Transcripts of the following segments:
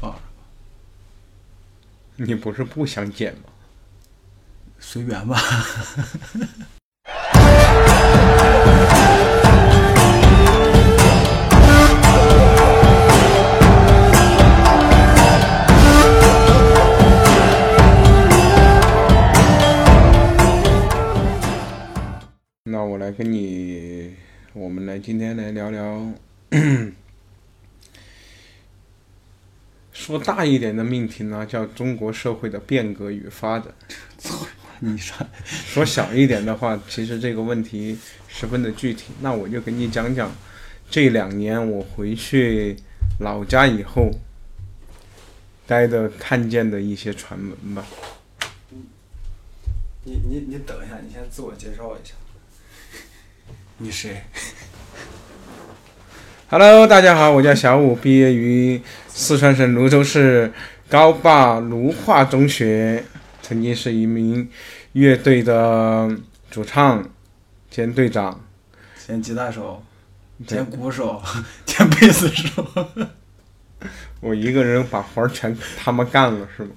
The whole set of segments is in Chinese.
放上，你不是不想剪吗？随缘吧。那我来跟你，我们来今天来聊聊，说大一点的命题呢，叫中国社会的变革与发展。你说，说小一点的话，其实这个问题十分的具体。那我就给你讲讲这两年我回去老家以后待的看见的一些传闻吧。你你你等一下，你先自我介绍一下。你谁？Hello，大家好，我叫小五，毕业于四川省泸州市高坝卢化中学，曾经是一名乐队的主唱兼队长。兼吉他手，兼鼓手，兼贝斯手。我一个人把活儿全他妈干了，是吗？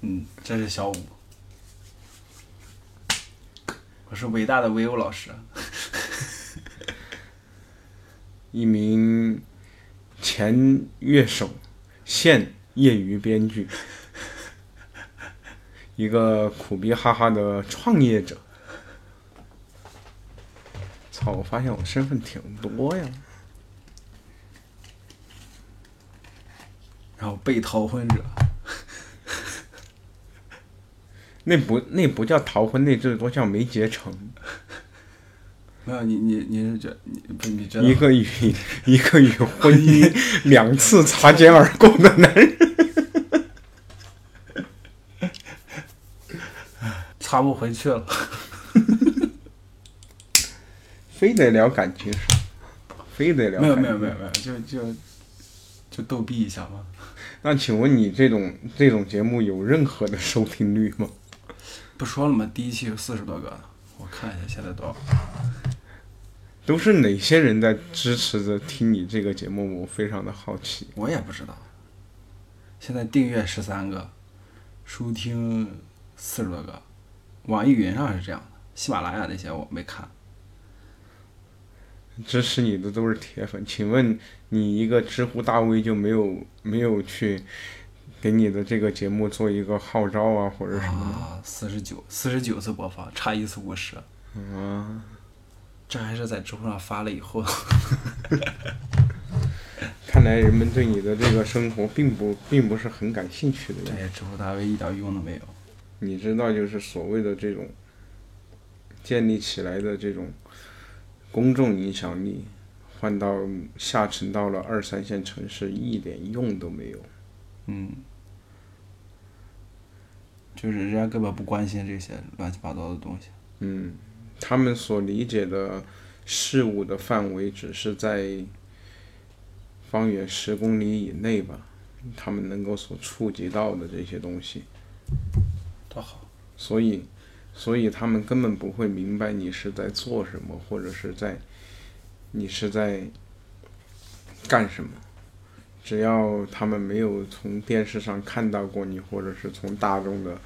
嗯，这是小五。我是伟大的维欧老师。一名前乐手，现业余编剧，一个苦逼哈哈的创业者。操！我发现我身份挺多呀。然后被逃婚者，那不那不叫逃婚，那最多叫没结成。没有你你你是觉你不你知道一个与一个与婚 姻两次擦肩而过的男人，擦不回去了。非得聊感情事，非得聊没有没有没有没有，就就就逗逼一下嘛。那请问你这种这种节目有任何的收听率吗？不说了吗？第一期有四十多个，我看一下现在多少。都是哪些人在支持着听你这个节目？我非常的好奇。我也不知道。现在订阅十三个，收听四十多个，网易云上是这样的，喜马拉雅那些我没看。支持你的都是铁粉，请问你一个知乎大 V 就没有没有去给你的这个节目做一个号召啊，或者什么四十九，四十九次播放，差一次五十。啊，这还是在知乎上发了以后。看来人们对你的这个生活并不并不是很感兴趣的样子。对，知乎大 V 一点用都没有。你知道，就是所谓的这种建立起来的这种公众影响力，换到下沉到了二三线城市，一点用都没有。嗯，就是人家根本不关心这些乱七八糟的东西。嗯，他们所理解的事物的范围只是在方圆十公里以内吧，他们能够所触及到的这些东西。多好。所以，所以他们根本不会明白你是在做什么，或者是在你是在干什么。只要他们没有从电视上看到过你，或者是从大众的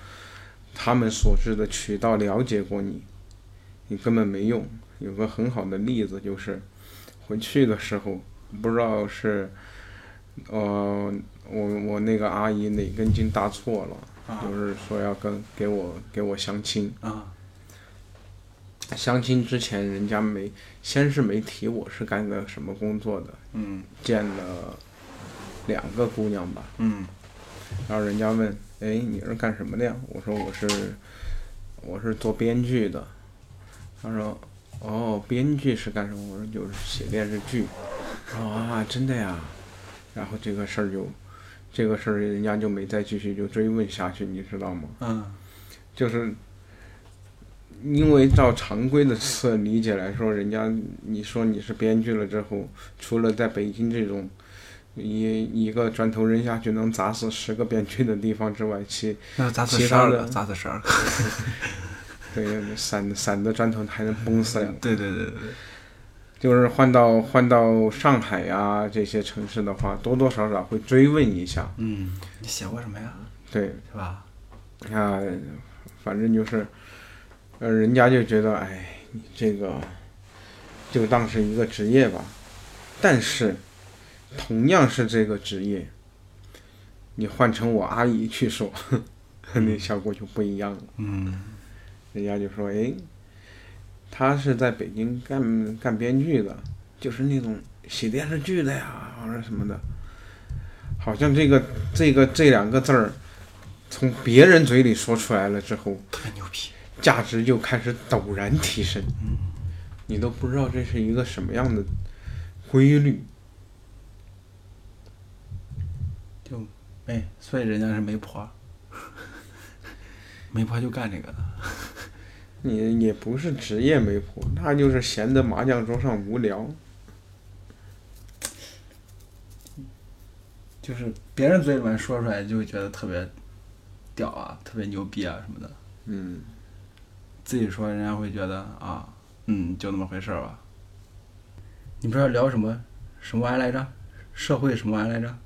他们所知的渠道了解过你，你根本没用。有个很好的例子就是，回去的时候不知道是，呃，我我那个阿姨哪根筋搭错了。就是说要跟给我给我相亲，啊，相亲之前人家没先是没提我是干个什么工作的，嗯见了两个姑娘吧，嗯然后人家问，哎你是干什么的呀？我说我是我是做编剧的，他说哦编剧是干什么？我说就是写电视剧，哦啊真的呀，然后这个事儿就这个事儿人家就没再继续就追问下去，你知道吗？嗯就是因为照常规的词理解来说，人家你说你是编剧了之后，除了在北京这种一一个砖头扔下去能砸死十个编剧的地方之外，其那砸死其他的十二个，砸死十二个。对散散的砖头还能崩死两个。对对对对对，就是换到换到上海呀这些城市的话，多多少少会追问一下。嗯，你写过什么呀？对，是吧？啊，反正就是，呃，人家就觉得，哎，你这个就当是一个职业吧。但是，同样是这个职业，你换成我阿姨去说，那效果就不一样了。嗯人家就说，哎，他是在北京干干编剧的，就是那种写电视剧的呀，或者什么的。好像这个这个这两个字儿，从别人嘴里说出来了之后，特别牛逼。价值就开始陡然提升。你都不知道这是一个什么样的规律。就没，所以人家是媒婆，媒婆就干这个的。你也不是职业媒婆，那就是闲在麻将桌上无聊。就是别人嘴里面说出来，就会觉得特别屌啊，特别牛逼啊什么的。嗯，自己说，人家会觉得啊，嗯，就那么回事儿吧。你不知道聊什么什么玩意来着？社会什么玩意来着？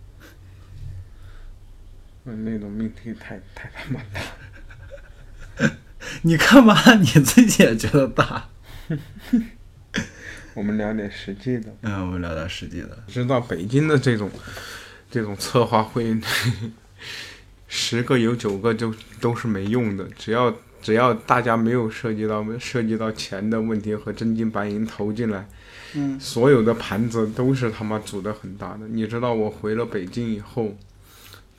嗯那种命题太太他妈大。你干嘛？你自己也觉得大？我们聊点实际的。嗯，我们聊点实际的。知道北京的这种这种策划会，十个有九个就都是没用的。只要只要大家没有涉及到涉及到钱的问题和真金白银投进来，嗯所有的盘子都是他妈煮的很大的。你知道我回了北京以后，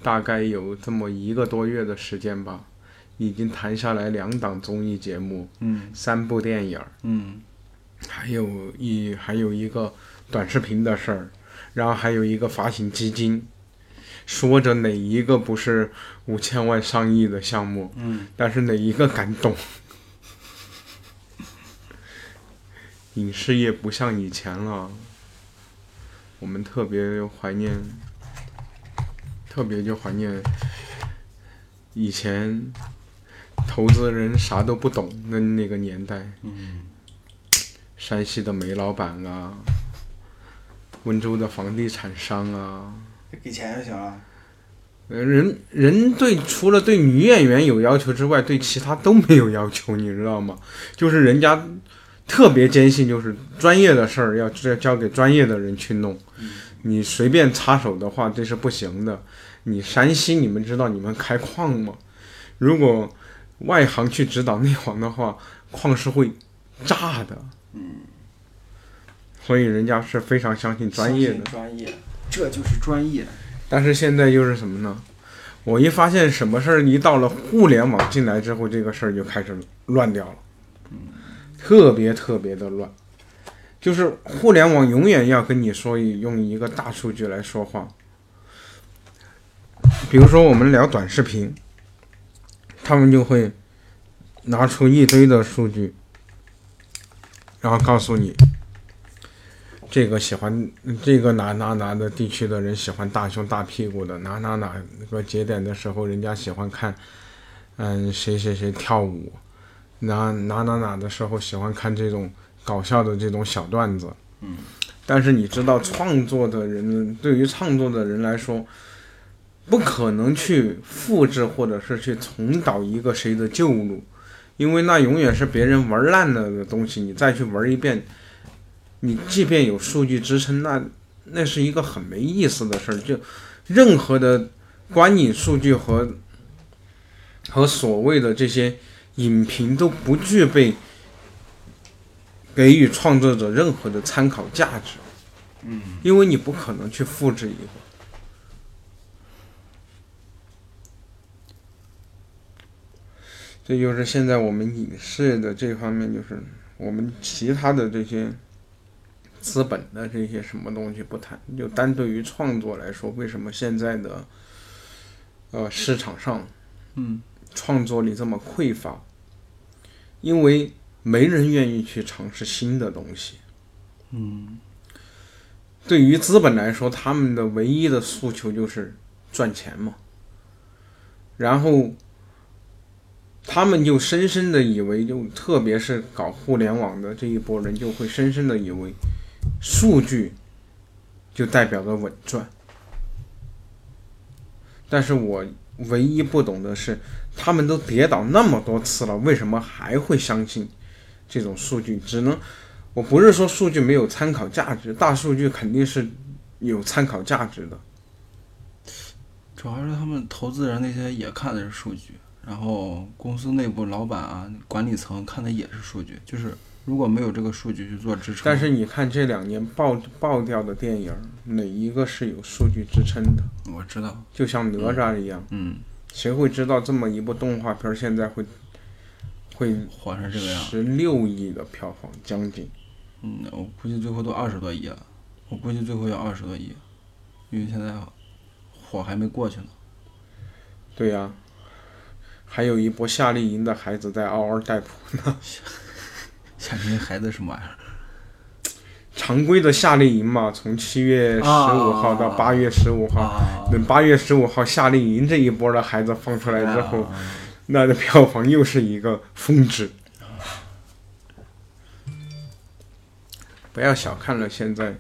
大概有这么一个多月的时间吧，已经谈下来两档综艺节目，嗯三部电影儿。嗯还有一还有一个短视频的事儿，然后还有一个发行基金，说着哪一个不是五千万上亿的项目，嗯，但是哪一个敢动？影视业不像以前了，我们特别怀念，特别就怀念以前投资人啥都不懂那那个年代。嗯山西的煤老板啊，温州的房地产商啊，给钱就行了。呃人人对除了对女演员有要求之外，对其他都没有要求，你知道吗？就是人家特别坚信，就是专业的事儿要交交给专业的人去弄，你随便插手的话，这是不行的。你山西，你们知道你们开矿吗？如果外行去指导内行的话，矿是会炸的。嗯所以人家是非常相信专业的。专业，这就是专业。但是现在又是什么呢？我一发现什么事儿一到了互联网进来之后，这个事儿就开始乱掉了，特别特别的乱。就是互联网永远要跟你说用一个大数据来说话。比如说我们聊短视频，他们就会拿出一堆的数据，然后告诉你，这个喜欢这个哪哪哪的地区的人喜欢大胸大屁股的，哪哪哪个节点的时候，人家喜欢看，嗯，谁谁谁跳舞，哪哪哪哪的时候喜欢看这种搞笑的这种小段子。嗯。但是你知道，创作的人对于创作的人来说，不可能去复制或者是去重蹈一个谁的旧路，因为那永远是别人玩烂了的东西，你再去玩一遍。你即便有数据支撑，那那是一个很没意思的事儿。就任何的观影数据和和所谓的这些影评都不具备给予创作者任何的参考价值。嗯，因为你不可能去复制一个。这就是现在我们影视的这方面，就是我们其他的这些。资本的这些什么东西不谈，就单对于创作来说，为什么现在的呃市场上，嗯，创作力这么匮乏？因为没人愿意去尝试新的东西。嗯，对于资本来说，他们的唯一的诉求就是赚钱嘛。然后他们就深深的以为，就特别是搞互联网的这一波人，就会深深的以为。数据就代表着稳赚。但是我唯一不懂的是，他们都跌倒那么多次了，为什么还会相信这种数据？只能，我不是说数据没有参考价值，大数据肯定是有参考价值的。主要是他们投资人那些也看的是数据，然后公司内部老板啊、管理层看的也是数据，就是如果没有这个数据去做支撑，但是你看这两年爆爆掉的电影，哪一个是有数据支撑的？我知道，就像哪吒一样，嗯，谁会知道这么一部动画片现在会会火成这个样，十六亿的票房，将近。嗯，我估计最后都二十多亿了，我估计最后要二十多亿，因为现在火还没过去呢。对呀、还有一波夏令营的孩子在嗷嗷待哺呢。夏令营孩子什么玩意儿？常规的夏令营嘛，从七月十五号到八月十五号，啊，等八月十五号夏令营这一波的孩子放出来之后，啊那的票房又是一个峰值。不要小看了现在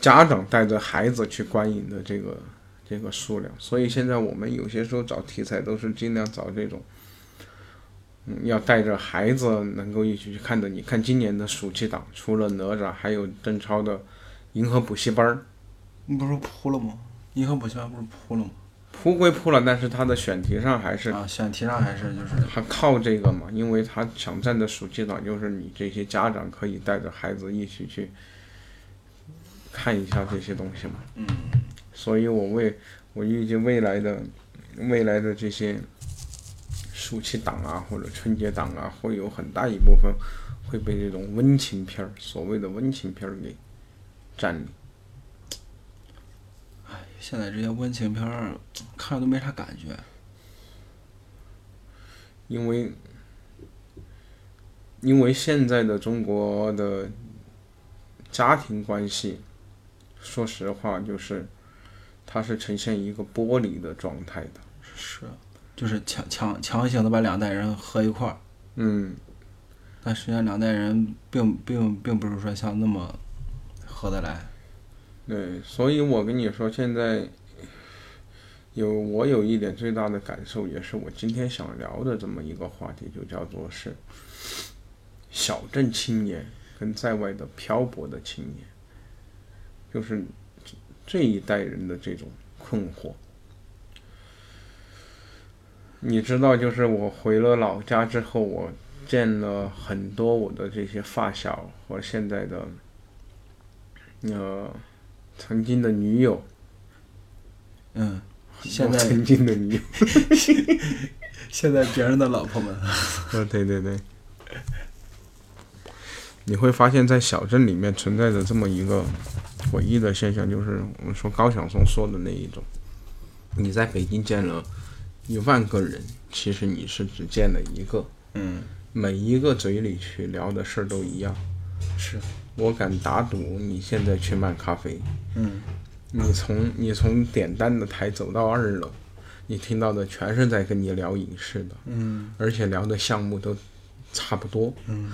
家长带着孩子去观影的这个这个数量，所以现在我们有些时候找题材都是尽量找这种，嗯，要带着孩子能够一起去看的。你看今年的暑期档，除了哪吒，还有邓超的《银河补习班》，你不是说铺了吗？银河补习班不是铺了吗？铺归铺了，但是他的选题上还是啊，选题上还是就是还靠这个嘛，因为他抢占的暑期档就是你这些家长可以带着孩子一起去看一下这些东西嘛。嗯，所以我为我预计未来的未来的这些暑期档啊或者春节档啊，会有很大一部分会被这种温情片儿，所谓的温情片儿给占领。现在这些温情片儿看着都没啥感觉。因为因为现在的中国的家庭关系，说实话，就是它是呈现一个剥离的状态的。是，就是强强强行的把两代人合一块儿，嗯，但实际上两代人并并并不是说像那么合得来。对，所以我跟你说，现在有我有一点最大的感受，也是我今天想聊的这么一个话题，就叫做是小镇青年跟在外的漂泊的青年，就是这这一代人的这种困惑。你知道，就是我回了老家之后，我见了很多我的这些发小和现在的呃曾经的女友，嗯，现在曾经的女友，现在别人的老婆们，呃，对对对，你会发现在小镇里面存在着这么一个诡异的现象，就是我们说高晓松说的那一种，你在北京见了一万个人，其实你是只见了一个，嗯，每一个嘴里去聊的事儿都一样。是，我敢打赌，你现在去卖咖啡，嗯，你从你从点单的台走到二楼，你听到的全是在跟你聊影视的，嗯，而且聊的项目都差不多。嗯，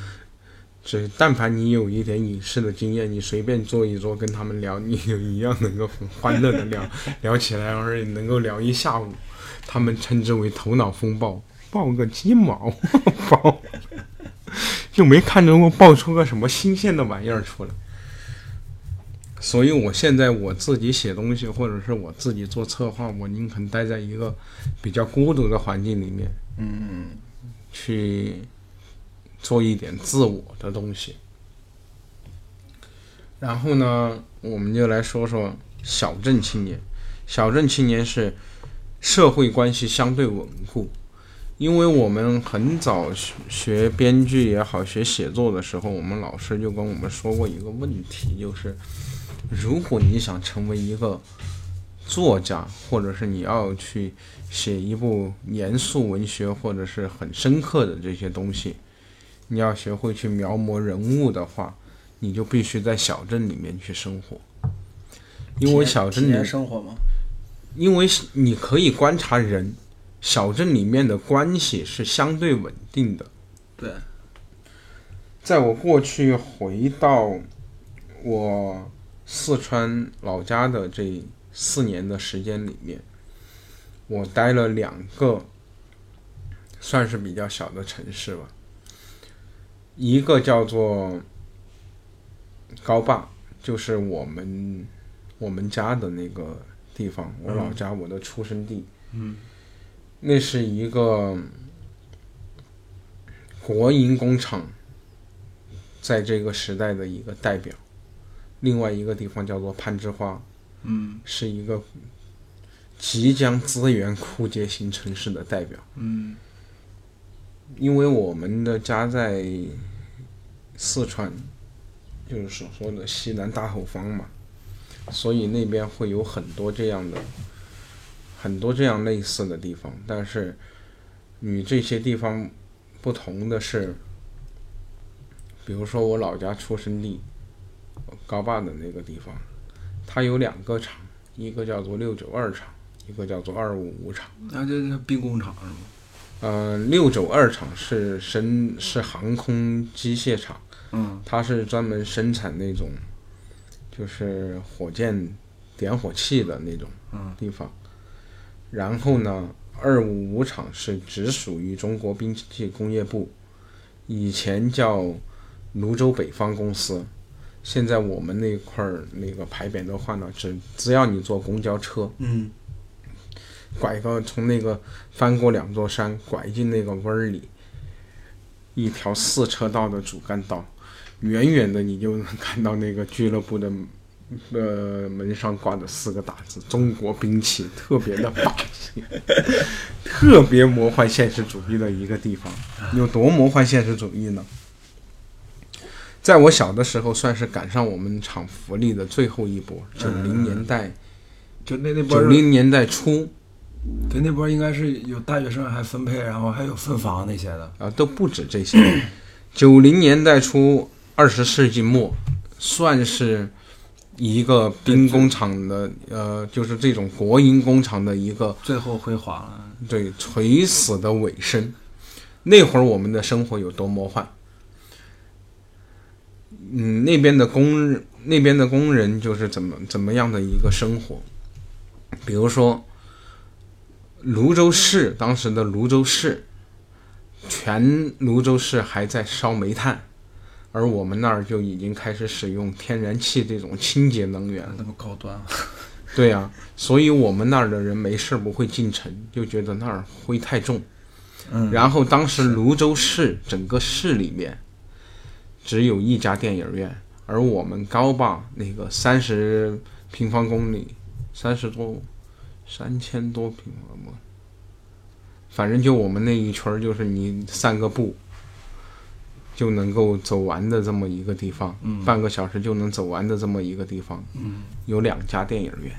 只但凡你有一点影视的经验，你随便坐一坐跟他们聊，你就一样能够很欢乐的聊聊起来，而且能够聊一下午。他们称之为头脑风暴，爆个鸡毛，爆，就没看着过爆出个什么新鲜的玩意儿出来。所以我现在我自己写东西，或者是我自己做策划，我宁肯待在一个比较孤独的环境里面，嗯，去做一点自我的东西。然后呢，我们就来说说小镇青年。小镇青年是社会关系相对稳固，因为我们很早学学编剧也好，学写作的时候，我们老师就跟我们说过一个问题，就是如果你想成为一个作家，或者是你要去写一部严肃文学或者是很深刻的这些东西，你要学会去描摹人物的话，你就必须在小镇里面去生活，因为小镇里面生活嘛，因为你可以观察人，小镇里面的关系是相对稳定的。对，在我过去回到我四川老家的这四年的时间里面，我待了两个算是比较小的城市吧，一个叫做高坝，就是我们我们家的那个地方，我老家，我的出生地。嗯那是一个国营工厂在这个时代的一个代表。另外一个地方叫做攀枝花，嗯是一个即将资源枯竭型城市的代表。嗯因为我们的家在四川，就是所说的西南大后方嘛，所以那边会有很多这样的、很多这样类似的地方。但是与这些地方不同的是，比如说我老家出生地高坝的那个地方，它有两个厂，一个叫做六九二厂，一个叫做二五五厂。那就是兵工厂是吗？呃，六轴二厂是生是航空机械厂，嗯。它是专门生产那种就是火箭点火器的那种嗯。地方。然后呢，二五五厂是直属于中国兵器工业部，以前叫泸州北方公司，现在我们那块儿那个牌匾都换了，只只要你坐公交车，嗯拐个从那个翻过两座山，拐进那个弯儿里，一条四车道的主干道，远远的你就能看到那个俱乐部的呃门上挂着四个大字“中国兵器”，特别的霸气，特别魔幻现实主义的一个地方。有多魔幻现实主义呢？在我小的时候，算是赶上我们厂福利的最后一波，九零年代，就那那波九零年代初。对那波应该是有大学生还分配，然后还有分房那些的。啊，都不止这些。九零年代初，二十世纪末，算是一个兵工厂的，呃，就是这种国营工厂的一个最后辉煌了。对垂死的尾声。那会儿我们的生活有多魔幻？嗯，那边的工人，那边的工人就是怎么怎么样的一个生活？比如说，泸州市当时的泸州市，全泸州市还在烧煤炭，而我们那儿就已经开始使用天然气这种清洁能源了。那么高端，对呀、所以我们那儿的人没事儿不会进城，就觉得那儿灰太重。嗯，然后当时泸州市整个市里面只有一家电影院，而我们高坝那个三十平方公里，三十多，三千多平方吧，反正就我们那一圈儿，就是你散个步就能够走完的这么一个地方，嗯。半个小时就能走完的这么一个地方，嗯。有两家电影院，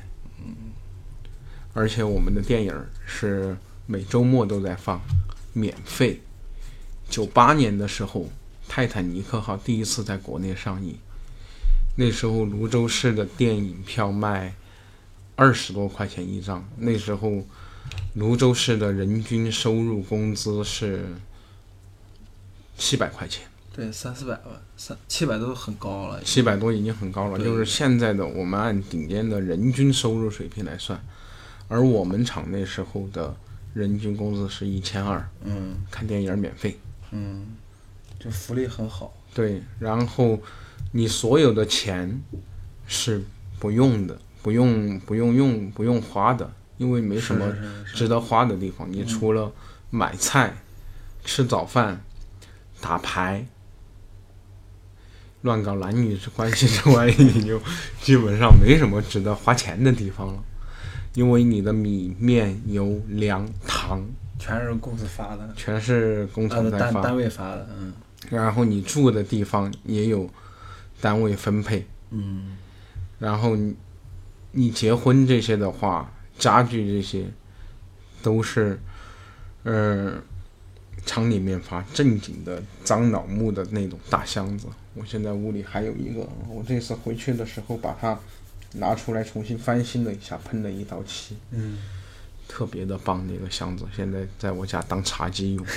而且我们的电影是每周末都在放，免费。九八年的时候，《泰坦尼克号》第一次在国内上映，那时候泸州市的电影票卖二十多块钱一张，那时候泸州市的人均收入工资是七百块钱。对，三四百吧，三七百都很高了。七百多已经很高了，就是现在的我们按顶尖的人均收入水平来算，而我们厂那时候的人均工资是一千二，嗯看电影免费。嗯，就福利很好。对，然后你所有的钱是不用的，不用不用用不用花的，因为没什么值得花的地方。你除了买菜、吃早饭、打牌、乱搞男女之关系之外，你就 基本上没什么值得花钱的地方了。因为你的米面油粮糖全是公司发的，全是工厂呃在发，单单位发的，嗯。然后你住的地方也有单位分配，嗯。然后你你结婚这些的话，家具这些都是，呃，厂里面发正经的樟脑木的那种大箱子。我现在屋里还有一个，我这次回去的时候把它拿出来重新翻新了一下，喷了一道漆，嗯，特别的棒。那个箱子现在在我家当茶几用。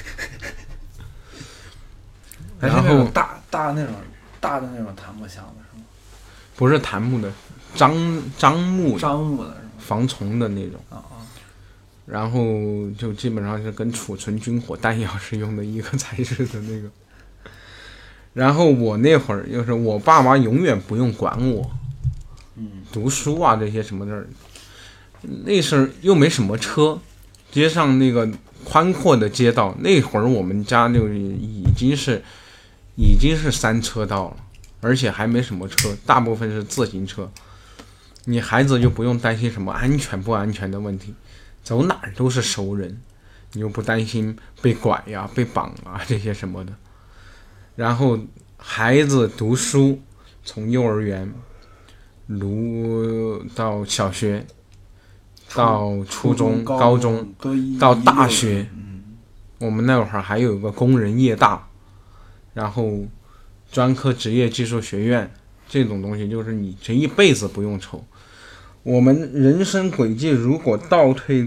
然后大大那种大的那种檀木箱子是吗？不是檀木的，樟樟木樟木的？防虫的那种。然后就基本上是跟储存军火弹药是用的一个材质的那个。然后我那会儿就是我爸妈永远不用管我，嗯，读书啊这些什么的，那时候又没什么车，街上那个宽阔的街道，那会儿我们家就已经是已经是三车道了，而且还没什么车，大部分是自行车。你孩子就不用担心什么安全不安全的问题，走哪儿都是熟人，你又不担心被拐呀、被绑啊这些什么的。然后孩子读书，从幼儿园读到小学，到初中、高中，到大学，我们那会儿还有个工人夜大，然后专科职业技术学院这种东西，就是你这一辈子不用愁。我们人生轨迹如果倒退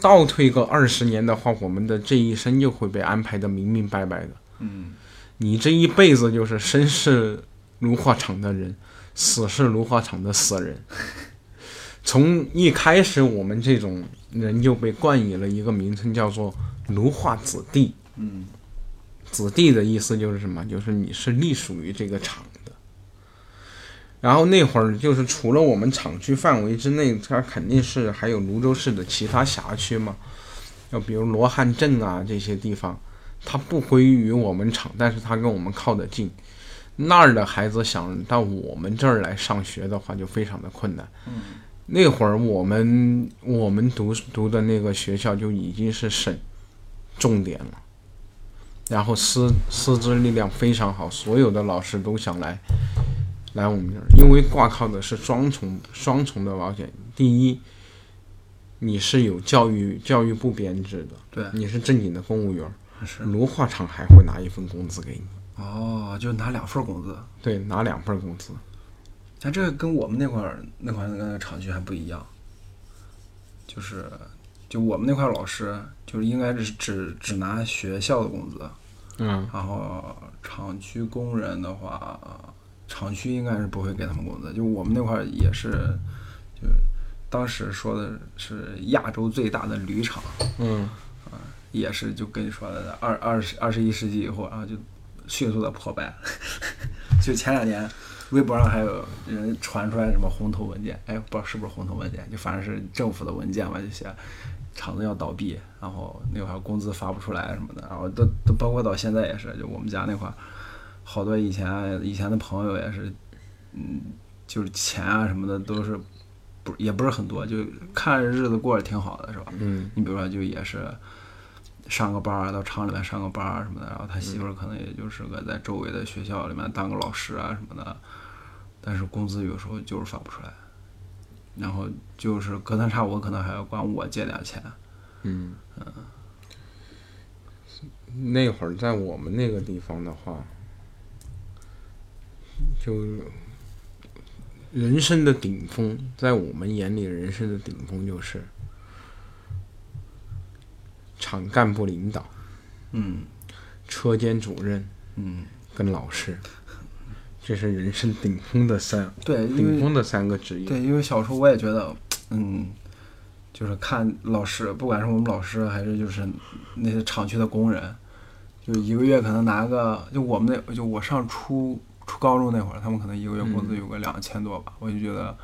倒退个二十年的话，我们的这一生就会被安排的明明白白的。嗯，你这一辈子就是生是芦花厂的人，死是芦花厂的死人。从一开始，我们这种人就被冠以了一个名称，叫做“芦花子弟”。嗯，子弟的意思就是什么？就是你是隶属于这个厂的。然后那会儿就是除了我们厂区范围之内，它肯定是还有泸州市的其他辖区嘛，要比如罗汉镇啊这些地方，它不归于我们厂，但是它跟我们靠得近。那儿的孩子想到我们这儿来上学的话，就非常的困难。那会儿我们我们读读的那个学校就已经是省重点了。然后师师资力量非常好，所有的老师都想来来我们这儿，因为挂靠的是双重双重的保险。第一，你是有教育教育部编制的，对，你是正经的公务员，是芦化厂还会拿一份工资给你，哦，就拿两份工资。对，拿两份工资。但这个跟我们那块儿那块儿那个厂区还不一样，就是就我们那块儿老师就是应该是只只拿学校的工资，嗯然后厂区工人的话，厂区应该是不会给他们工资。就我们那块儿也是，就当时说的是亚洲最大的铝厂，嗯啊也是就跟你说的二二十二十一世纪以后，然后就迅速的破败。就前两年，微博上还有人传出来什么红头文件，哎，不知道是不是红头文件，就反正是政府的文件吧，就写厂子要倒闭，然后那块儿工资发不出来什么的，然后都都包括到现在也是，就我们家那块儿，好多以前以前的朋友也是，嗯，就是钱啊什么的都是不也不是很多，就看着日子过得挺好的，是吧？嗯你比如说，就也是上个班儿，到厂里面上个班儿什么的，然后他媳妇儿可能也就是个在周围的学校里面当个老师啊什么的，但是工资有时候就是发不出来，然后就是隔三差五可能还要管我借点钱，嗯。那会儿在我们那个地方的话，就人生的顶峰，在我们眼里，人生的顶峰就是厂干部领导、嗯车间主任嗯，跟老师，这是人生顶峰的三对，顶峰的三个职业。对，因为小时候我也觉得，嗯，就是看老师，不管是我们老师还是就是那些厂区的工人，就一个月可能拿个，就我们那就我上初初高中那会儿，他们可能一个月工资有个两千多吧，我就觉得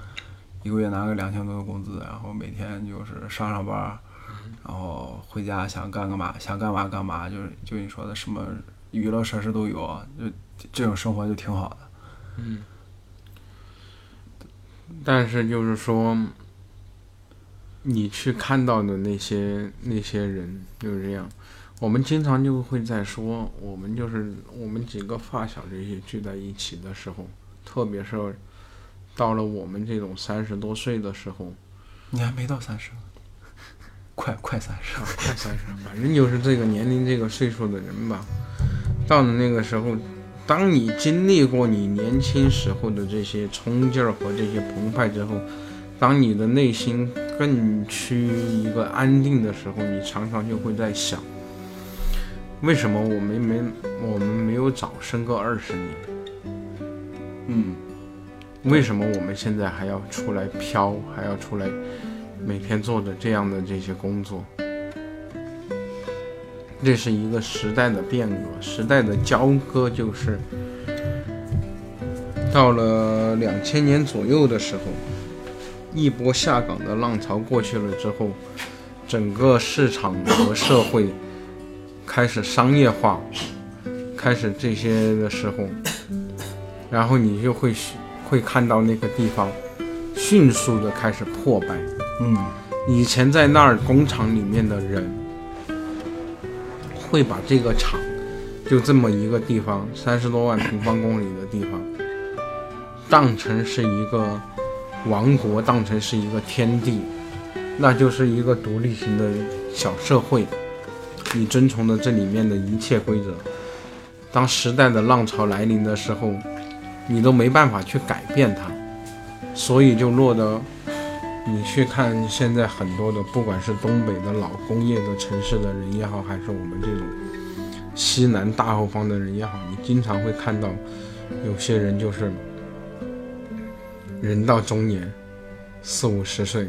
一个月拿个两千多的工资，然后每天就是上上班，然后回家想干干嘛想干嘛干嘛，就是就你说的什么娱乐设施都有，就这种生活就挺好的。嗯但是就是说，你去看到的那些那些人就是这样。我们经常就会在说，我们就是我们几个发小这些聚在一起的时候，特别是到了我们这种三十多岁的时候，你还没到三十，快快三十。啊，快三十，反正就是这个年龄这个岁数的人吧，到了那个时候，当你经历过你年轻时候的这些冲劲儿和这些澎湃之后，当你的内心更趋于一个安定的时候，你常常就会在想，为什么我们没我们没有早生个二十年？嗯，为什么我们现在还要出来飘，还要出来每天做着这样的这些工作？这是一个时代的变革，时代的交割，就是到了两千年左右的时候，一波下岗的浪潮过去了之后，整个市场和社会开始商业化，开始这些的时候，然后你就会会看到那个地方迅速的开始破败。嗯，以前在那儿工厂里面的人。会把这个厂，就这么一个地方，三十多万平方公里的地方，当成是一个王国，当成是一个天地，那就是一个独立型的小社会。你遵从的这里面的一切规则，当时代的浪潮来临的时候，你都没办法去改变它，所以就落得。你去看现在很多的，不管是东北的老工业的城市的人也好，还是我们这种西南大后方的人也好，你经常会看到有些人就是人到中年，四五十岁，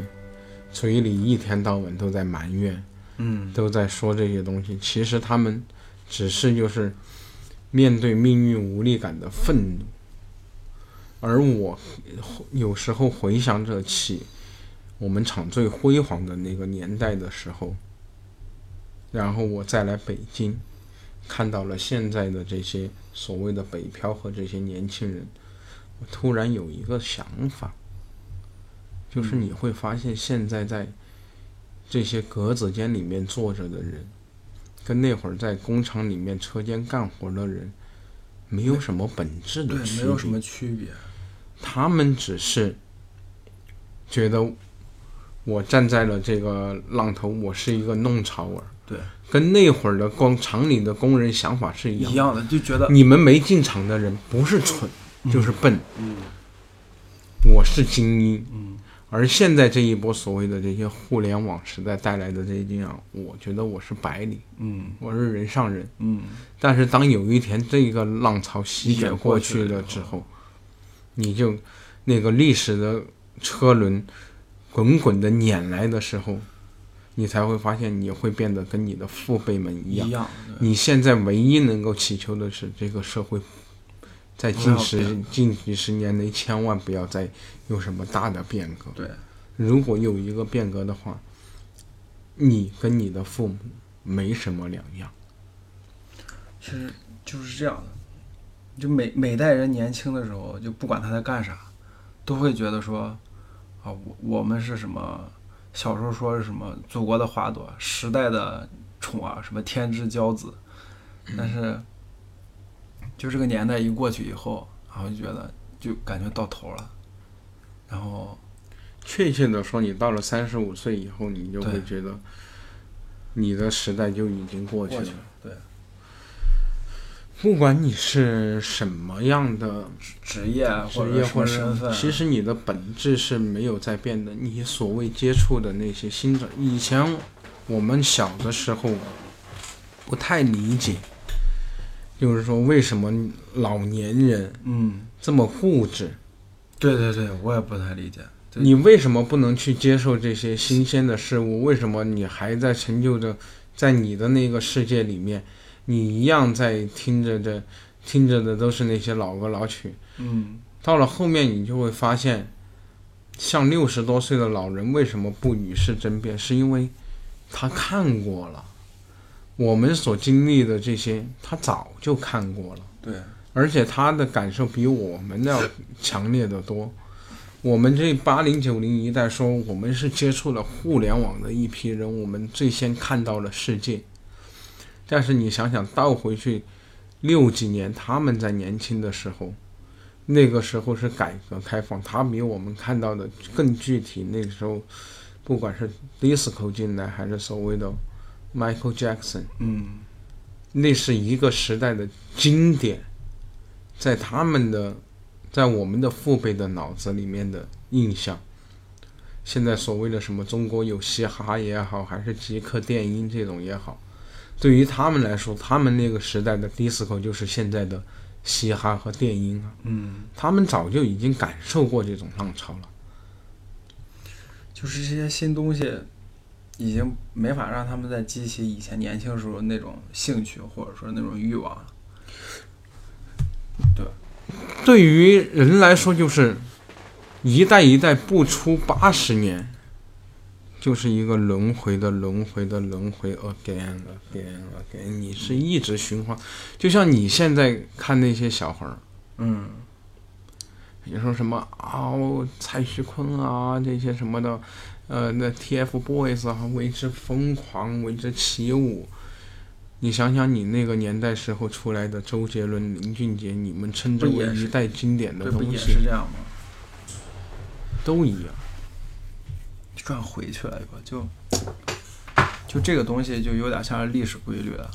嘴里一天到晚都在埋怨，嗯，都在说这些东西。其实他们只是就是面对命运无力感的愤怒。而我有时候回想着起。我们厂最辉煌的那个年代的时候，然后我再来北京，看到了现在的这些所谓的北漂和这些年轻人，我突然有一个想法，就是你会发现现在在这些格子间里面坐着的人，跟那会儿在工厂里面车间干活的人，没有什么本质的区别，没有什么区别，他们只是觉得。我站在了这个浪头，我是一个弄潮儿，对，跟那会儿的工厂里的工人想法是一样一样的，就觉得你们没进厂的人不是蠢就是笨，嗯，我是精英，嗯，而现在这一波所谓的这些互联网时代带来的这些啊，我觉得我是白领，嗯，我是人上人，嗯，但是当有一天这个浪潮席卷过去了之后，你就那个历史的车轮。滚滚的碾来的时候，你才会发现你会变得跟你的父辈们一样。你现在唯一能够祈求的是，这个社会在近十近几十年内千万不要再有什么大的变革。对，如果有一个变革的话，你跟你的父母没什么两样。其实就是这样的，就每每代人年轻的时候，就不管他在干啥，都会觉得说。啊，我我们是什么？小时候说是什么？祖国的花朵，时代的宠儿，什么天之骄子。但是，就这个年代一过去以后，然后就觉得就感觉到头了。然后，确切的说，你到了三十五岁以后，你就会觉得，你的时代就已经过去了。对。不管你是什么样的职业职业或身份，其实你的本质是没有在变的。你所谓接触的那些新的，以前我们小的时候不太理解，就是说为什么老年人嗯这么固执？对对对，我也不太理解。你为什么不能去接受这些新鲜的事物？为什么你还在成就着在你的那个世界里面？你一样在听着的，听着的都是那些老歌老曲。嗯，到了后面你就会发现，像六十多岁的老人为什么不与世争辩？是因为他看过了，我们所经历的这些，他早就看过了。对，而且他的感受比我们要强烈的多。我们这八零九零一代说，我们是接触了互联网的一批人，我们最先看到了世界。但是你想想倒回去，六几年他们在年轻的时候，那个时候是改革开放，他比我们看到的更具体。那个时候，不管是 disco 进来，还是所谓的 Michael Jackson，嗯，那是一个时代的经典，在他们的，在我们的父辈的脑子里面的印象。现在所谓的什么中国有嘻哈也好，还是极客电音这种也好。对于他们来说，他们那个时代的 disco 就是现在的嘻哈和电音啊，嗯，他们早就已经感受过这种浪潮了。就是这些新东西，已经没法让他们再激起以前年轻时候那种兴趣或者说那种欲望了。对于人来说，就是一代一代不出八十年，就是一个轮回的轮回的轮回，again again again，你是一直循环。就像你现在看那些小孩儿，嗯你说什么啊，蔡徐坤啊这些什么的，呃，那 TFBOYS 啊，为之疯狂，为之起舞。你想想，你那个年代时候出来的周杰伦、林俊杰，你们称之为一代经典的东西，也是这样吗？都一样。转回去了就就这个东西就有点像是历史规律了。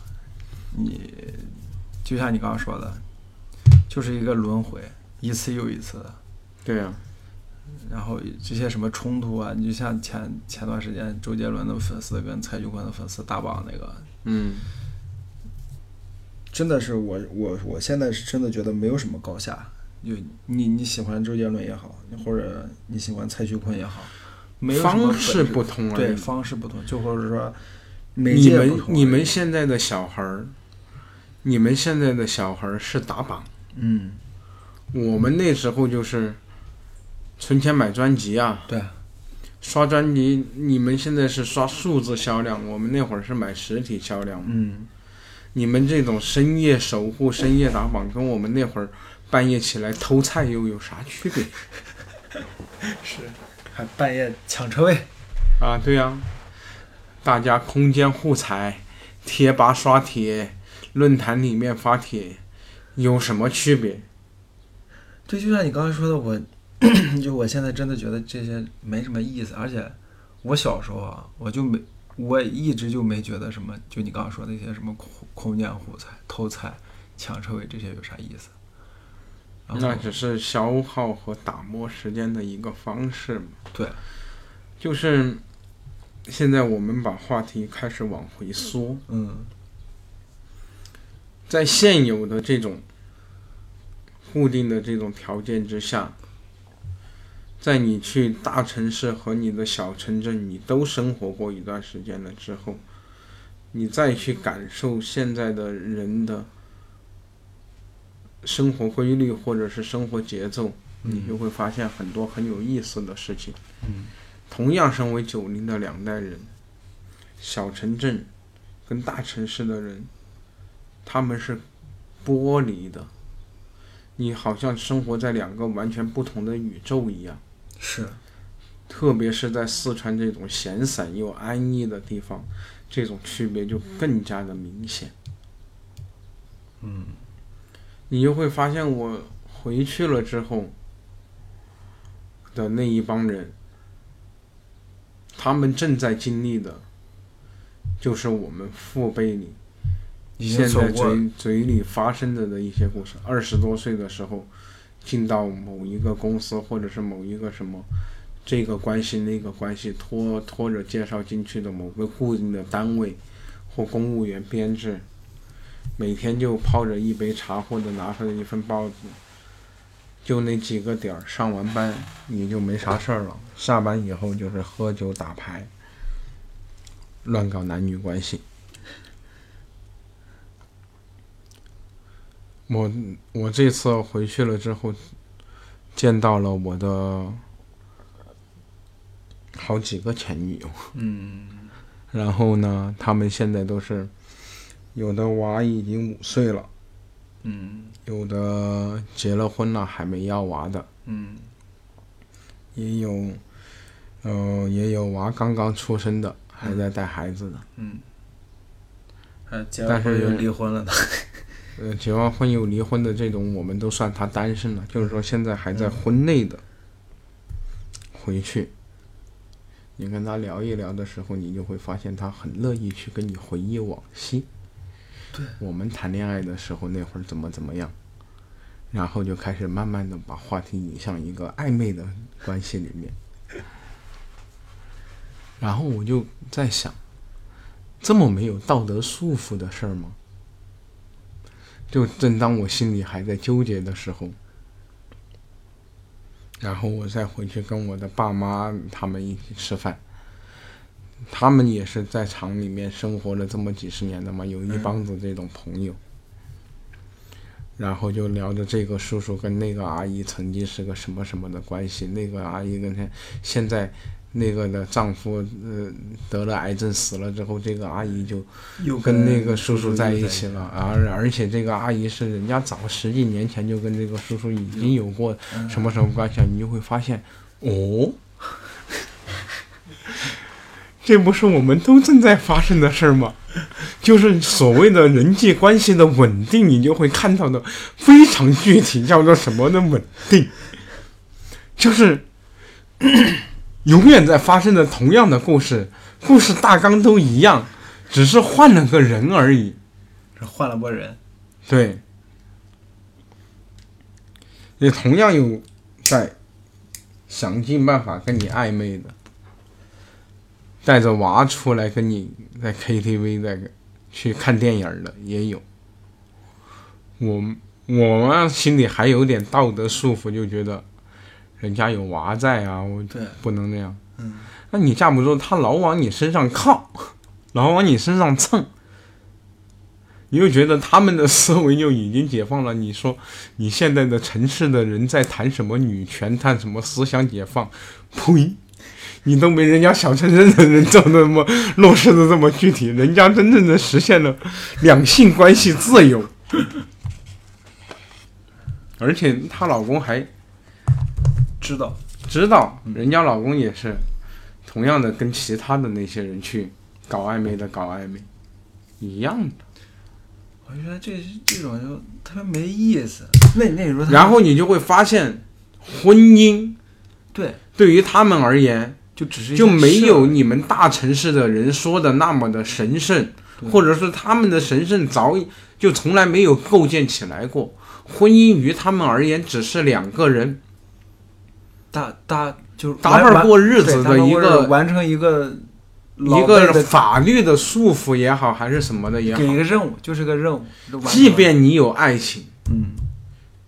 你就像你刚刚说的，就是一个轮回，一次又一次的。对呀、然后这些什么冲突啊，你就像前前段时间周杰伦的粉丝跟蔡徐坤的粉丝打榜那个，嗯，真的是我我我现在是真的觉得没有什么高下。就你你喜欢周杰伦也好，或者你喜欢蔡徐坤也好，没有方式不同而对已。方式不同，就或者说你们你们现在的小孩儿，你们现在的小孩儿是打榜，嗯。我们那时候就是存钱买专辑啊，对刷专辑。你们现在是刷数字销量，我们那会儿是买实体销量。嗯你们这种深夜守护、深夜打榜，跟我们那会儿半夜起来偷菜又有啥区别 是，还半夜抢车位，啊？对呀、大家空间互踩，贴吧刷帖，论坛里面发帖，有什么区别？对，就像你刚才说的，我 就我现在真的觉得这些没什么意思，而且我小时候啊，我就没，我一直就没觉得什么，就你刚刚说那些什么空空间互踩、偷菜、抢车位这些有啥意思。那只是消耗和打磨时间的一个方式嘛。对，就是现在我们把话题开始往回缩，嗯在现有的这种固定的这种条件之下，在你去大城市和你的小城镇，你都生活过一段时间了之后，你再去感受现在的人的生活规律或者是生活节奏，你就会发现很多很有意思的事情。嗯同样身为九零的两代人，小城镇跟大城市的人，他们是剥离的。你好像生活在两个完全不同的宇宙一样。是，特别是在四川这种闲散又安逸的地方，这种区别就更加的明显。嗯你就会发现，我回去了之后的那一帮人，他们正在经历的，就是我们父辈里现在，嘴嘴里发生的的一些故事。二十多岁的时候，进到某一个公司或者是某一个什么这个关系那个关系拖拖着介绍进去的某个固定的单位或公务员编制，每天就泡着一杯茶或者拿出来一份报纸，就那几个点儿，上完班你就没啥事儿了，下班以后就是喝酒打牌，乱搞男女关系。我我这次回去了之后，见到了我的好几个前女友，嗯。然后呢，他们现在都是有的娃已经五岁了，嗯。有的结了婚了还没要娃的，嗯。也有，呃，也有娃刚刚出生的，还在带孩子的。嗯，还结但是了婚又离婚了的，呃，结完婚又离婚的这种，我们都算他单身了，就是说现在还在婚内的，回去，你跟他聊一聊的时候，你就会发现他很乐意去跟你回忆往昔。对，我们谈恋爱的时候那会儿怎么怎么样，然后就开始慢慢的把话题引向一个暧昧的关系里面。然后我就在想，这么没有道德束缚的事儿吗？就正当我心里还在纠结的时候，然后我再回去跟我的爸妈他们一起吃饭。他们也是在厂里面生活了这么几十年的嘛，有一帮子这种朋友。然后就聊着这个叔叔跟那个阿姨曾经是个什么什么的关系，那个阿姨跟他现在那个的丈夫呃得了癌症死了之后，这个阿姨就又跟那个叔叔叔在一起。了，而而且这个阿姨是人家早十几年前就跟这个叔叔已经有过什么什么关系了，你就会发现，哦，这不是我们都正在发生的事儿吗？就是所谓的人际关系的稳定，你就会看到的非常具体，叫做什么的稳定，就是永远在发生的同样的故事，故事大纲都一样，只是换了个人而已。是换了波人，对，也同样有在想尽办法跟你暧昧的，带着娃出来跟你在 KTV 在去看电影的也有。我我们心里还有点道德束缚，就觉得人家有娃在啊，我，不能那样。嗯，那你架不住他老往你身上靠，老往你身上蹭，你又觉得他们的思维就已经解放了。你说你现在的城市的人在谈什么女权，谈什么思想解放？呸！你都没人家小城镇的人做的那么落实的这么具体，人家真正的实现了两性关系自由，而且她老公还知道，知道人家老公也是同样的跟其他的那些人去搞暧昧的搞暧昧，一样的。我觉得这这种就特别没意思。那那时候，然后你就会发现，婚姻对，对于他们而言就只是就没有你们大城市的人说的那么的神圣，或者是他们的神圣早已就从来没有构建起来过。婚姻于他们而言，只是两个人搭搭就是搭伴过日子的一个完成一个一个法律的束缚也好，还是什么的也好给，一个任务，就是个任务。即便你有爱情。嗯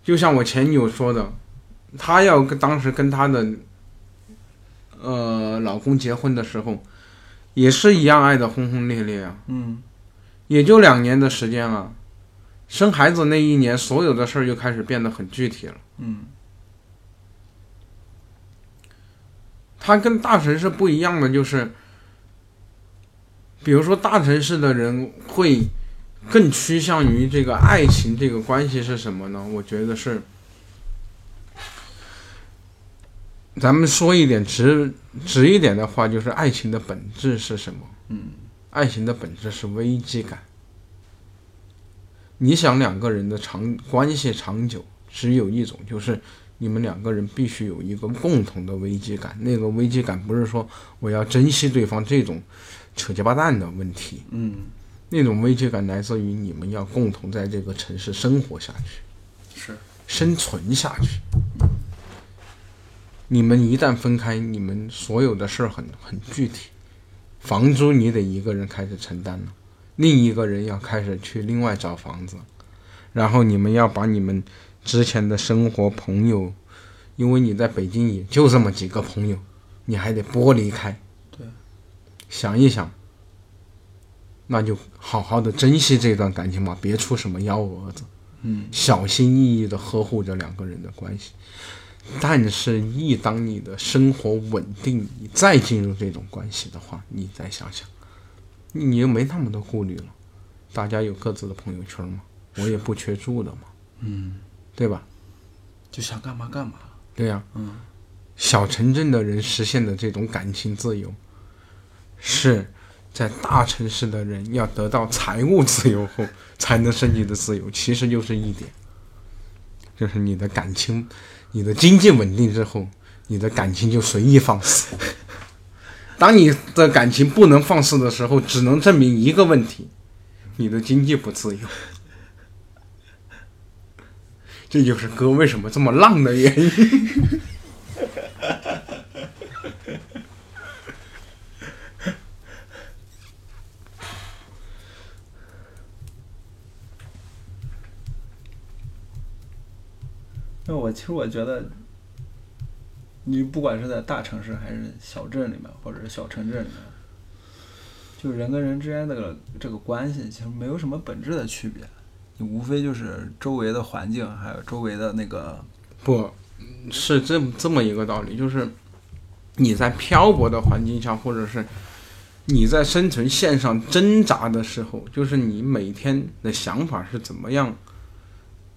就像我前女友说的，她要跟当时跟她的呃老公结婚的时候，也是一样爱的轰轰烈烈啊，嗯也就两年的时间了。生孩子那一年，所有的事儿就开始变得很具体了。嗯它跟大城市不一样的就是，比如说大城市的人会更趋向于这个爱情这个关系是什么呢？我觉得是，咱们说一点直直一点的话，就是爱情的本质是什么？嗯爱情的本质是危机感。你想两个人的长关系长久，只有一种，就是你们两个人必须有一个共同的危机感。那个危机感不是说我要珍惜对方这种扯鸡巴蛋的问题，嗯那种危机感来自于你们要共同在这个城市生活下去，是。生存下去。你们一旦分开，你们所有的事儿很很具体，房租你得一个人开始承担了，另一个人要开始去另外找房子，然后你们要把你们之前的生活朋友，因为你在北京也就这么几个朋友，你还得剥离开。对，想一想，那就好好的珍惜这段感情吧，别出什么幺蛾子。嗯小心翼翼的呵护着两个人的关系。但是，一当你的生活稳定，你再进入这种关系的话，你再想想，你你又没那么多顾虑了。大家有各自的朋友圈嘛，我也不缺住的嘛，嗯，对吧？就想干嘛干嘛。对呀、嗯小城镇的人实现的这种感情自由，是在大城市的人要得到财务自由后才能升级的自由，其实就是一点，就是你的感情，你的经济稳定之后，你的感情就随意放肆。当你的感情不能放肆的时候，只能证明一个问题：你的经济不自由。这就是哥为什么这么浪的原因。那我其实我觉得，你不管是在大城市还是小镇里面，或者是小城镇里面，就人跟人之间的这个这个关系，其实没有什么本质的区别，你无非就是周围的环境，还有周围的那个，不是这这么一个道理，就是你在漂泊的环境下，或者是你在生存线上挣扎的时候，就是你每天的想法是怎么样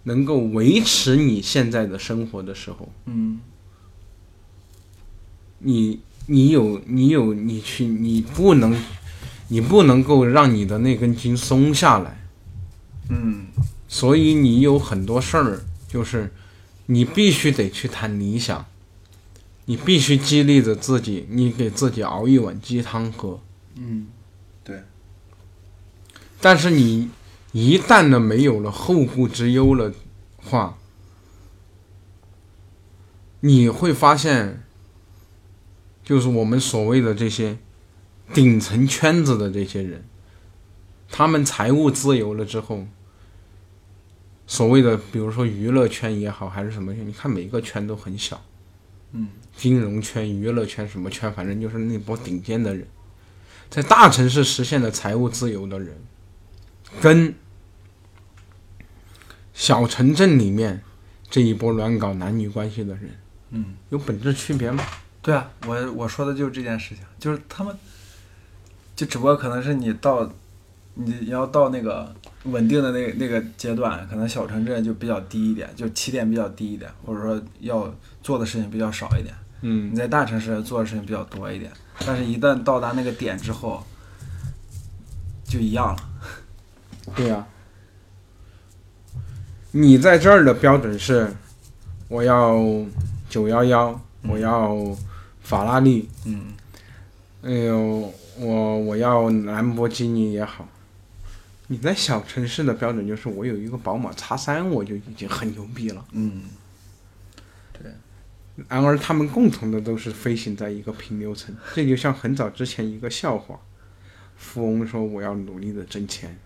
能够维持你现在的生活的时候，嗯。你你有你有你去你不能你不能够让你的那根筋松下来，嗯所以你有很多事儿就是你必须得去谈理想，你必须激励着自己，你给自己熬一碗鸡汤喝。嗯对但是你一旦呢没有了后顾之忧了话，你会发现，就是我们所谓的这些顶层圈子的这些人，他们财务自由了之后，所谓的比如说娱乐圈也好，还是什么圈，你看每一个圈都很小，嗯，金融圈、娱乐圈什么圈，反正就是那波顶尖的人，在大城市实现了财务自由的人，跟小城镇里面这一波乱搞男女关系的人嗯，有本质区别吗？对啊，我我说的就是这件事情，就是他们，就只不过可能是你到，你要到那个稳定的那个那个阶段，可能小城镇就比较低一点，就起点比较低一点，或者说要做的事情比较少一点。嗯你在大城市做的事情比较多一点，但是一旦到达那个点之后，就一样了。对呀、你在这儿的标准是，我要九幺幺，我要法拉利，嗯哎呦，我我要兰博基尼也好。你在小城市的标准就是我有一个宝马叉三，我就已经很牛逼了。嗯对然而，他们共同的都是飞行在一个平流层。这就像很早之前一个笑话：富翁说我要努力的挣钱，